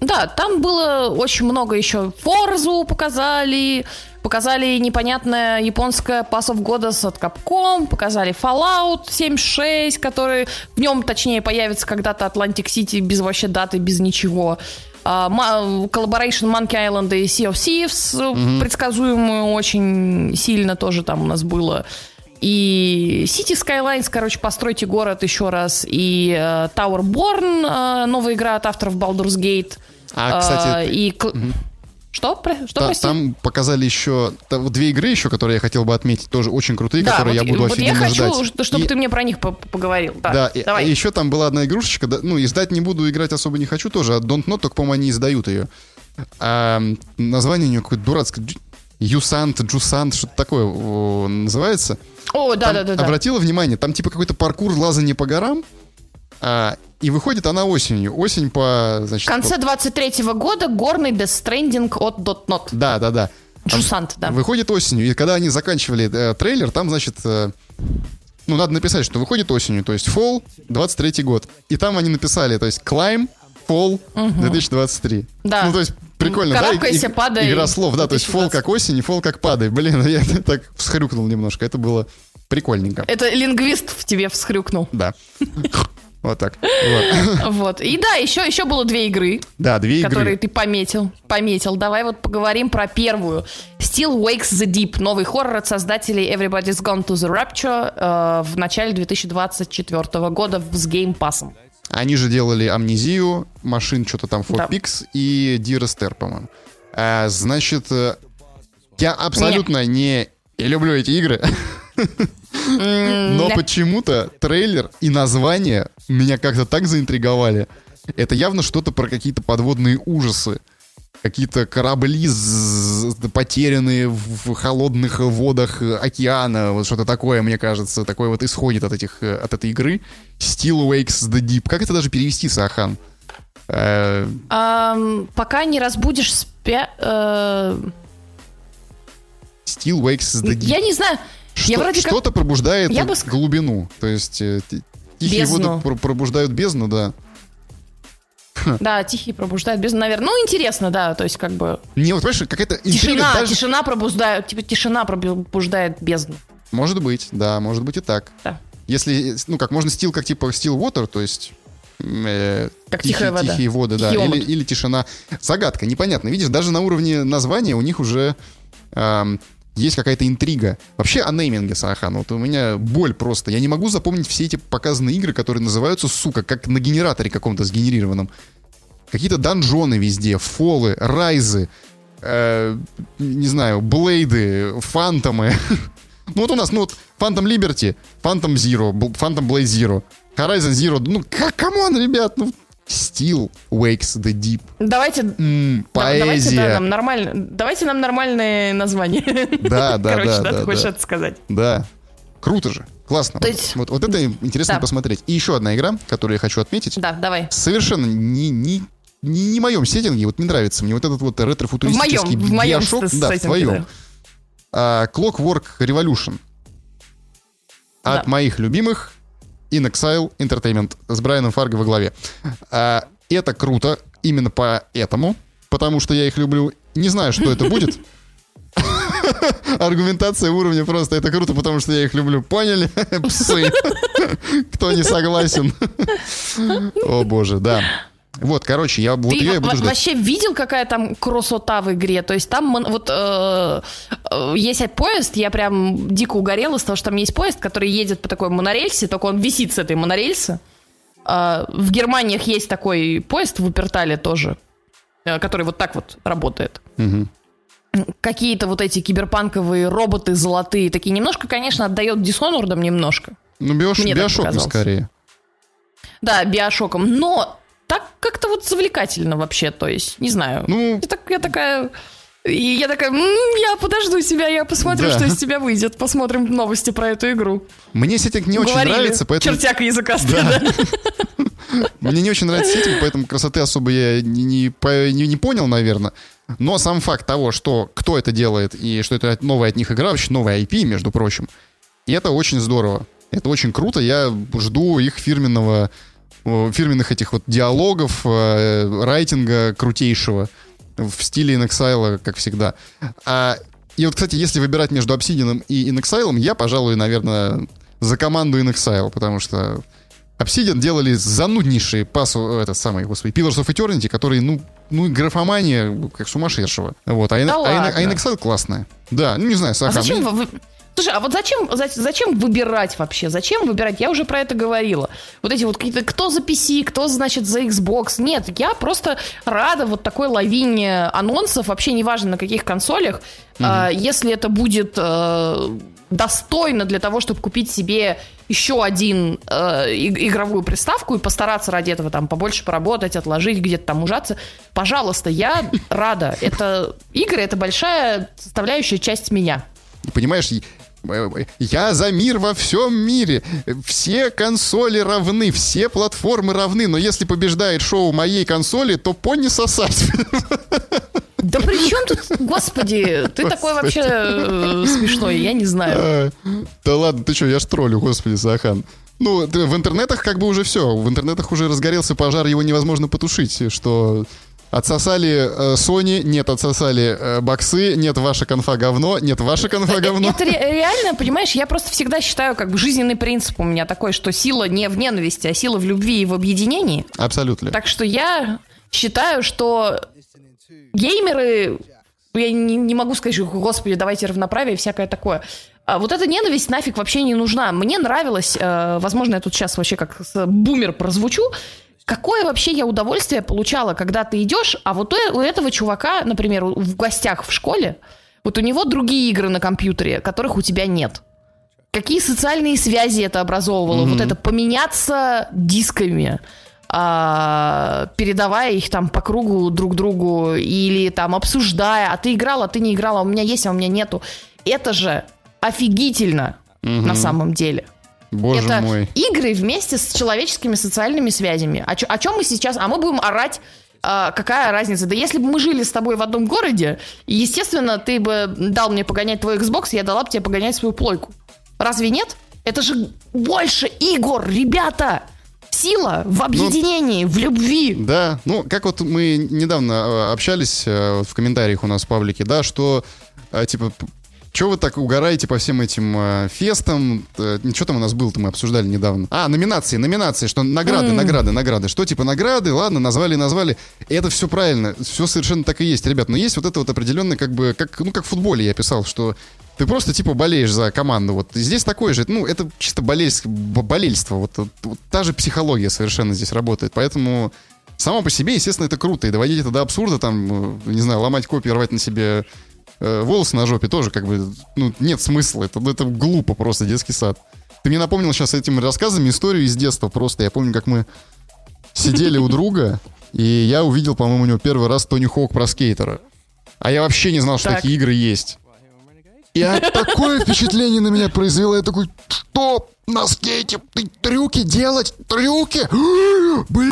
там было очень много еще. Форзу показали, показали непонятное японское Pass of Goddess от Capcom, показали Fallout 76, который в нем, точнее, появится когда-то Atlantic City без вообще даты, без ничего. Uh, Collaboration Monkey Island и Sea of Thieves, mm-hmm. предсказуемую очень сильно тоже там у нас было. И City Skylines, короче, постройте город еще раз. И uh, Tower Born, uh, новая игра от авторов Baldur's Gate. А, кстати... А, и... Угу. Что? Что, Та, Там показали еще там, две игры еще, которые я хотел бы отметить, тоже очень крутые, да, которые вот, я буду вот офигенно ждать. я хочу, чтобы и... ты мне про них поговорил. Да, да и, давай. И еще там была одна игрушечка, да, ну, издать не буду, играть особо не хочу тоже, а Don't Not, только, по-моему, они издают ее. А, название у нее какое-то дурацкое. Юсант, Джусант, что-то такое называется. О, да, да, да, да. Обратила внимание, там типа какой-то паркур лазания по горам, а, и выходит она осенью. Осень по... Значит, в конце 23-го года горный Death Stranding от Dotnot. Да, да, да. Джусант, да. Выходит осенью. И когда они заканчивали э, трейлер, там, значит... Э, ну, надо написать, что выходит осенью, то есть Fall 23 год. И там они написали, то есть Climb Fall угу. 2023. Да. Ну, то есть прикольно, Карабкайся, да? И, падай. Игра слов, да, то есть Fall как осень и Fall как падай. Блин, я <laughs> так всхрюкнул немножко, это было прикольненько. Это лингвист в тебе всхрюкнул. Да. <laughs> Вот так. Вот. <laughs> вот. И да, еще, еще было две игры. Да, две игры. Которые ты пометил. Пометил. Давай вот поговорим про первую. Still Wakes the Deep. Новый хоррор от создателей Everybody's Gone to the Rapture э, в начале 2024 года с Game Pass. Они же делали Амнезию, Машин, что-то там, For да. И Dearest по-моему. А, значит, э, я абсолютно не... не люблю эти игры. Но почему-то трейлер и название меня как-то так заинтриговали. Это явно что-то про какие-то подводные ужасы. Какие-то корабли потерянные в холодных водах океана, вот что-то такое, мне кажется, такое вот исходит от этих от этой игры. Still Wakes the Deep. Как это даже перевести, Сахан? Um, пока не разбудишь спя... Still Wakes the Deep. Я не знаю. Что, вроде что-то как... пробуждает я бы... глубину. То есть э, тихие бездну. воды пробуждают бездну, да. Да, тихие пробуждают бездну, наверное. Ну, интересно, да, то есть как бы... Не, вот понимаешь, какая-то Тишина, даже... тишина пробуждает, типа тишина пробуждает бездну. Может быть, да, может быть и так. Да. Если, ну, как можно стил, как типа стил water, то есть э, как тихие, тихая вода. Тихие воды, да. или, или тишина. Загадка, непонятно. Видишь, даже на уровне названия у них уже эм, есть какая-то интрига. Вообще о нейминге, Сахан, вот у меня боль просто. Я не могу запомнить все эти показанные игры, которые называются, сука, как на генераторе каком-то сгенерированном. Какие-то dungeon ы везде, fall ы, rise ы, э, не знаю, blade ы, фантомы. <laughs> ну вот у нас, ну вот, Phantom Liberty, Phantom Zero, Phantom Blade Zero, Horizon Zero. Ну, как, come on, ребят, ну, Still wakes the deep. Давайте, мм, поэзия. Давайте, да, нам нормально, давайте нам нормальные названия. <laughs> Да, да, Короче, да, да, да, ты хочешь да. это сказать. Да. Круто же. Классно. То есть... вот, вот это интересно да. посмотреть. И еще одна игра, которую я хочу отметить. Да, давай. Совершенно не, не, не, не в моем сеттинге, вот не нравится мне вот этот вот ретро-футуристический в моем, в моем да, в твоем. Да. Uh, Clockwork Revolution. От да. моих любимых In Exile Entertainment с Брайаном Фарго во главе. А, это круто именно поэтому, потому что я их люблю. Не знаю, что это будет. <laughs> Аргументация уровня просто это круто, потому что я их люблю. Поняли? <laughs> Псы. <laughs> Кто не согласен? О боже, да. Вот, короче, я вот ее буду ждать. вообще видел, какая там красота в игре? То есть там вот э, э, есть поезд, я прям дико угорела с того, что там есть поезд, который едет по такой монорельсе, только он висит с этой монорельсы. Э, в Германиях есть такой поезд в Упертале тоже, э, который вот так вот работает. Угу какие-то вот эти киберпанковые роботы золотые, такие немножко, конечно, отдает Дисонордом немножко. Ну, биош... биошоком скорее. Да, биошоком. Но так как-то вот завлекательно вообще, то есть, не знаю. Ну... Я, так, я такая... И я такая, м-м, я подожду себя, я посмотрю, да. что из тебя выйдет. Посмотрим новости про эту игру. Мне сеттинг не Говорили, очень нравится, поэтому... Чертяк языкастый, да. <laughs> Мне не очень нравится сеттинг, поэтому красоты особо я не, не, не, не понял, наверное. Но сам факт того, что кто это делает и что это новая от них игра, вообще новая IP, между прочим, и это очень здорово. Это очень круто. Я жду их фирменного фирменных этих вот диалогов, э, райтинга крутейшего в стиле InXile, как всегда. А, и вот, кстати, если выбирать между Obsidian и InXile, я, пожалуй, наверное, за команду InXile, потому что Obsidian делали зануднейшие пасу, этот самый, господи, Pillars of Eternity, которые, ну, ну, графомания как сумасшедшего. Вот, а, да а, а, а InXile классная. Да, ну, не знаю, Сахан. А зачем вы, Слушай, а вот зачем, зачем выбирать вообще? Зачем выбирать? Я уже про это говорила. Вот эти вот какие-то, кто за PC, кто, значит, за Xbox. Нет, я просто рада вот такой лавине анонсов, вообще неважно на каких консолях. Угу. А, если это будет а, достойно для того, чтобы купить себе еще один э, игровую приставку и постараться ради этого там побольше поработать, отложить, где-то там ужаться, пожалуйста, я рада. Это игры, это большая составляющая часть меня. Понимаешь, я за мир во всем мире. Все консоли равны, все платформы равны. Но если побеждает шоу моей консоли, то пони сосать. Да при чем тут, господи, ты такой вообще э, смешной, я не знаю. А, да ладно, ты что, я ж троллю, господи, Сахан. Ну, в интернетах как бы уже все. В интернетах уже разгорелся пожар, его невозможно потушить. Что Отсосали э, Sony, нет, отсосали э, боксы, нет, ваша конфа говно, нет, ваша конфа говно. Это реально, понимаешь, я просто всегда считаю, как бы жизненный принцип у меня такой, что сила не в ненависти, а сила в любви и в объединении. Абсолютно. Так что я считаю, что геймеры, я не, не могу сказать, что, господи, давайте равноправие и всякое такое. А вот эта ненависть нафиг вообще не нужна. Мне нравилось, э, возможно, я тут сейчас вообще как бумер прозвучу, Какое вообще я удовольствие получала, когда ты идешь, а вот у этого чувака, например, в гостях в школе, вот у него другие игры на компьютере, которых у тебя нет. Какие социальные связи это образовывало? Mm-hmm. Вот это поменяться дисками, а, передавая их там по кругу друг другу или там обсуждая, а ты играла, а ты не играла, у меня есть, а у меня нету. Это же офигительно угу. на самом деле. Боже это мой. игры вместе с человеческими социальными связями. О, чё, о чем мы сейчас? А мы будем орать а, какая разница? Да если бы мы жили с тобой в одном городе, естественно, ты бы дал мне погонять твой Xbox, я дала бы тебе погонять свою плойку. Разве нет? Это же больше игр, ребята! Сила в ну, объединении, ну, в любви. Да, ну, как вот мы недавно э, общались э, в комментариях у нас в паблике, да, что, э, типа, Чего вы так угораете по всем этим э, фестам? Э, что там у нас было-то, мы обсуждали недавно. А, номинации, номинации, что награды, mm. награды, награды. Что типа награды, ладно, назвали, назвали. Это все правильно, все совершенно так и есть, ребят. Но есть вот это вот определенное, как бы, как, ну, как в футболе я писал, что ты просто, типа, болеешь за команду. Вот здесь такое же. Ну, это чисто болельск, болельство. Вот, вот, вот та же психология совершенно здесь работает. Поэтому само по себе, естественно, это круто. И доводить это до абсурда, там, э, не знаю, ломать копии, рвать на себе э, волосы на жопе тоже как бы, ну, нет смысла. Это, это глупо просто, детский сад. Ты мне напомнил сейчас этим рассказами историю из детства просто. Я помню, как мы сидели у друга, и я увидел, по-моему, у него первый раз Тони Хоук про скейтера. А я вообще не знал, что так. такие игры есть. И такое впечатление на меня произвело. Я такой, что на скейте? Ты трюки делать? Трюки? <gasps> Бля,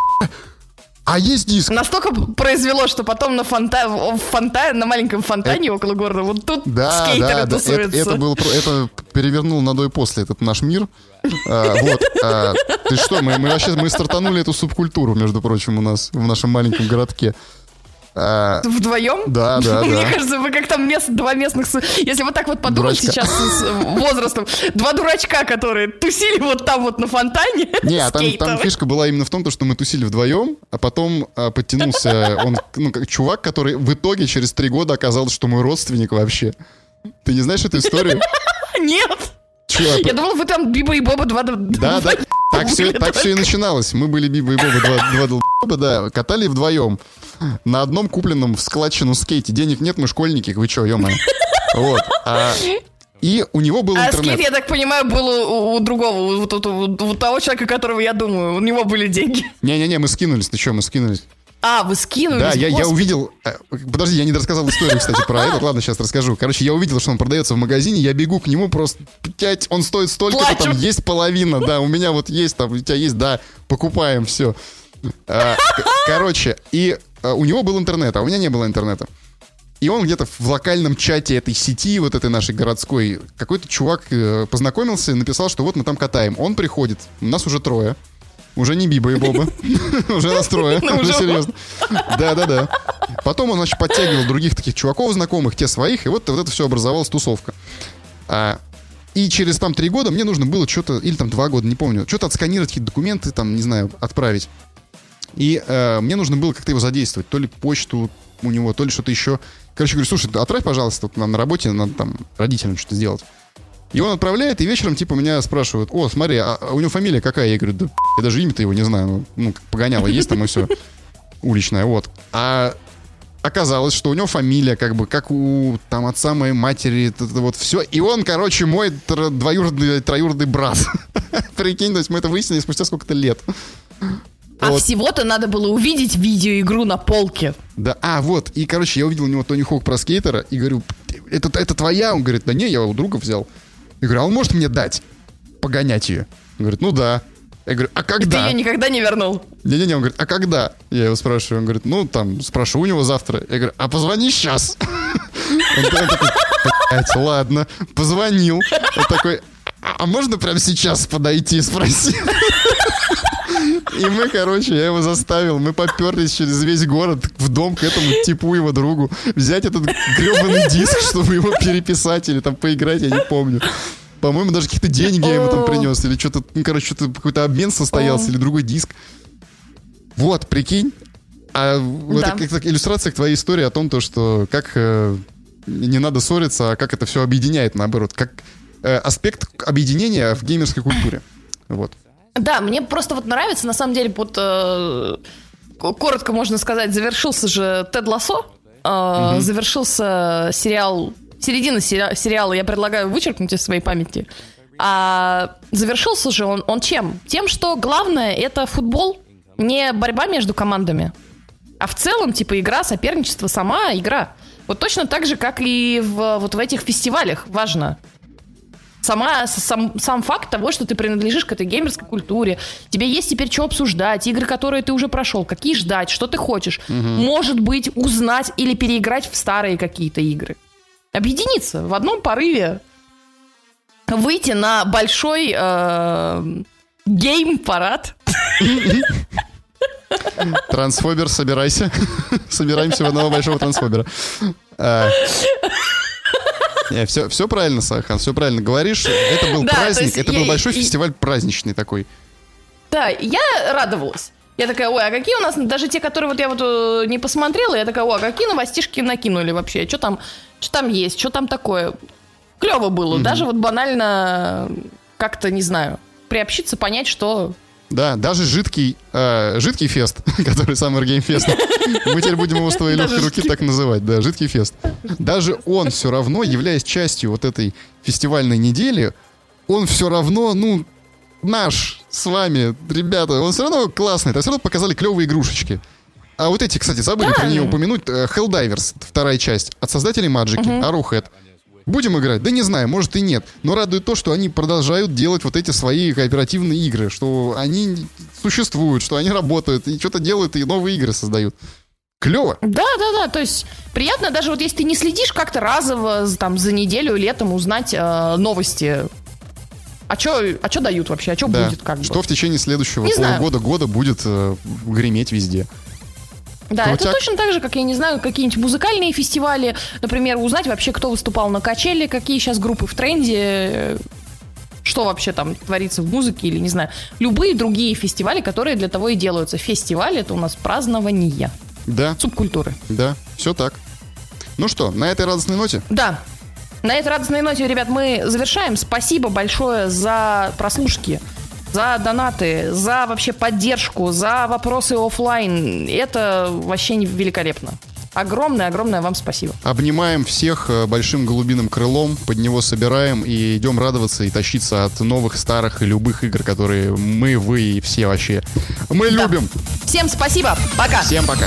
а есть диск. Настолько произвело, что потом на, фонта... фонта... на маленьком фонтане это... около города вот тут да, скейтеры да, тусуются. Да. Это, это, было... это перевернул на до и после этот наш мир. А, вот. А, ты что, мы, мы вообще мы стартанули эту субкультуру, между прочим, у нас в нашем маленьком городке. А, Вдвоем? Да, <laughs> да, Мне кажется, вы как там мест, два местных... Если вот так вот подумать Дурачка. сейчас с возрастом, два дурачка, которые тусили вот там вот на фонтане. <laughs> Не, а там, там фишка была именно в том, что мы тусили вдвоем, а потом а, подтянулся он, ну, как чувак, который в итоге через три года оказался, что мой родственник вообще. Ты не знаешь эту историю? <laughs> Нет. Чё, Я думал, вы там Биба и Боба два... Да, да, так все, так все и начиналось. Мы были Биба и Боба два, два долбоба, да, катали вдвоем на одном купленном в складчину скейте. Денег нет, мы школьники, вы чё, ё Вот. А, и у него был а интернет. скейт, я так понимаю, был у, у другого, у, у, у, у того человека, которого я думаю, у него были деньги. Не-не-не, мы скинулись, ты что, мы скинулись. А, вы скинулись? Да, я, я увидел... Э, подожди, я не рассказал историю, кстати, про это. Ладно, сейчас расскажу. Короче, я увидел, что он продается в магазине, я бегу к нему просто... Пять, он стоит столько-то, там есть половина, да, у меня вот есть, там, у тебя есть, да, покупаем, все. А, короче, и а, у него был интернет, а у меня не было интернета. И он где-то в локальном чате этой сети, вот этой нашей городской, какой-то чувак э, познакомился и написал, что вот мы там катаем. Он приходит, у нас уже трое. Уже не Биба и Боба. <laughs> Уже настроя. Ну, уже серьезно. Да-да-да. Потом он, значит, подтягивал других таких чуваков знакомых, те своих, и вот, вот это все образовалась тусовка. А, и через там три года мне нужно было что-то, или там два года, не помню, что-то отсканировать, какие-то документы, там, не знаю, отправить. И э, мне нужно было как-то его задействовать. То ли почту у него, то ли что-то еще. Короче, говорю, слушай, отправь, пожалуйста, вот нам на работе, надо там родителям что-то сделать. И он отправляет, и вечером, типа, меня спрашивают, о, смотри, а, а у него фамилия какая? Я говорю, да я даже имя-то его не знаю, ну, ну погоняло есть там и все. Уличная, вот. А оказалось, что у него фамилия, как бы, как у там отца моей матери, это, это вот все. И он, короче, мой тр- двоюродный, троюродный брат. <laughs> Прикинь, то есть мы это выяснили спустя сколько-то лет. А вот. всего-то надо было увидеть видеоигру на полке. Да, а, вот. И, короче, я увидел у него Тони Хоук про скейтера и говорю, это, это твоя? Он говорит, да не, я у друга взял. Я говорю, а он может мне дать погонять ее? Он говорит, ну да. Я говорю, а когда? Ты ее никогда не вернул? Не-не-не, он говорит, а когда? Я его спрашиваю, он говорит, ну там, спрошу у него завтра. Я говорю, а позвони сейчас. <laughs> Он такой, ладно, позвонил. Он такой, а можно прямо сейчас подойти и спросить? И мы, короче, я его заставил, мы поперлись через весь город в дом к этому типу его другу, взять этот гребаный диск, <laughs> чтобы его переписать или там поиграть, я не помню. По-моему, даже какие-то деньги я ему там принес, или что-то, ну, короче, что-то какой-то обмен состоялся, или другой диск. Вот, прикинь. А да. это, это иллюстрация к твоей истории о том, то, что как э, не надо ссориться, а как это все объединяет, наоборот. Как э, аспект объединения в геймерской культуре. Вот. Да, мне просто вот нравится, на самом деле, вот э, коротко можно сказать, завершился же Тед Лассо, э, угу. завершился сериал, середина сери- сериала, я предлагаю вычеркнуть из своей памяти. А завершился же он, он чем? Тем, что главное это футбол, не борьба между командами, а в целом, типа, игра, соперничество, сама игра. Вот точно так же, как и в, вот в этих фестивалях важно. Сама, сам, сам факт того, что ты принадлежишь к этой геймерской культуре, тебе есть теперь что обсуждать, игры, которые ты уже прошел, какие ждать, что ты хочешь. Угу. Может быть, узнать или переиграть в старые какие-то игры. Объединиться в одном порыве. Выйти на большой э, гейм-парад. Трансфобер, собирайся. <laughs> Собираемся в одного большого трансфобера. Не, все, все правильно, Сахан, все правильно говоришь. Это был <laughs> да, праздник, это я, был большой я, фестиваль праздничный такой. Да, я радовалась. Я такая, ой, а какие у нас, даже те, которые вот я вот э, не посмотрела, я такая, ой, а какие новостишки накинули вообще? Что там, что там есть, что там такое? Клево было, mm даже вот банально как-то, не знаю, приобщиться, понять, что да, даже жидкий, э, жидкий фест, <laughs> который Summer Game Fest. Мы теперь будем его с твоей легкой руки так называть, да, жидкий фест. Даже он все равно, являясь частью вот этой фестивальной недели, он все равно, ну, наш с вами, ребята, он все равно классный, это все равно показали клевые игрушечки. А вот эти, кстати, забыли да. про нее упомянуть. Э, Helldivers, вторая часть, от создателей Маджики, угу. Arrowhead. Будем играть? Да не знаю, может и нет. Но радует то, что они продолжают делать вот эти свои кооперативные игры, что они существуют, что они работают, и что-то делают, и новые игры создают. Клево. Да, да, да. То есть приятно даже вот если ты не следишь как-то разово там за неделю летом узнать э, новости. А что а чё дают вообще? А что да. будет как Что бы? в течение следующего полугода года будет э, греметь везде? Да, Крутяк. это точно так же, как, я не знаю, какие-нибудь музыкальные фестивали. Например, узнать вообще, кто выступал на качеле, какие сейчас группы в тренде, что вообще там творится в музыке или, не знаю, любые другие фестивали, которые для того и делаются. Фестиваль — это у нас празднование. Да. Субкультуры. Да, все так. Ну что, на этой радостной ноте? Да. На этой радостной ноте, ребят, мы завершаем. Спасибо большое за прослушки за донаты, за вообще поддержку, за вопросы офлайн. Это вообще великолепно. Огромное-огромное вам спасибо. Обнимаем всех э, большим голубиным крылом, под него собираем и идем радоваться и тащиться от новых, старых и любых игр, которые мы, вы и все вообще мы да. любим. Всем спасибо. Пока. Всем пока.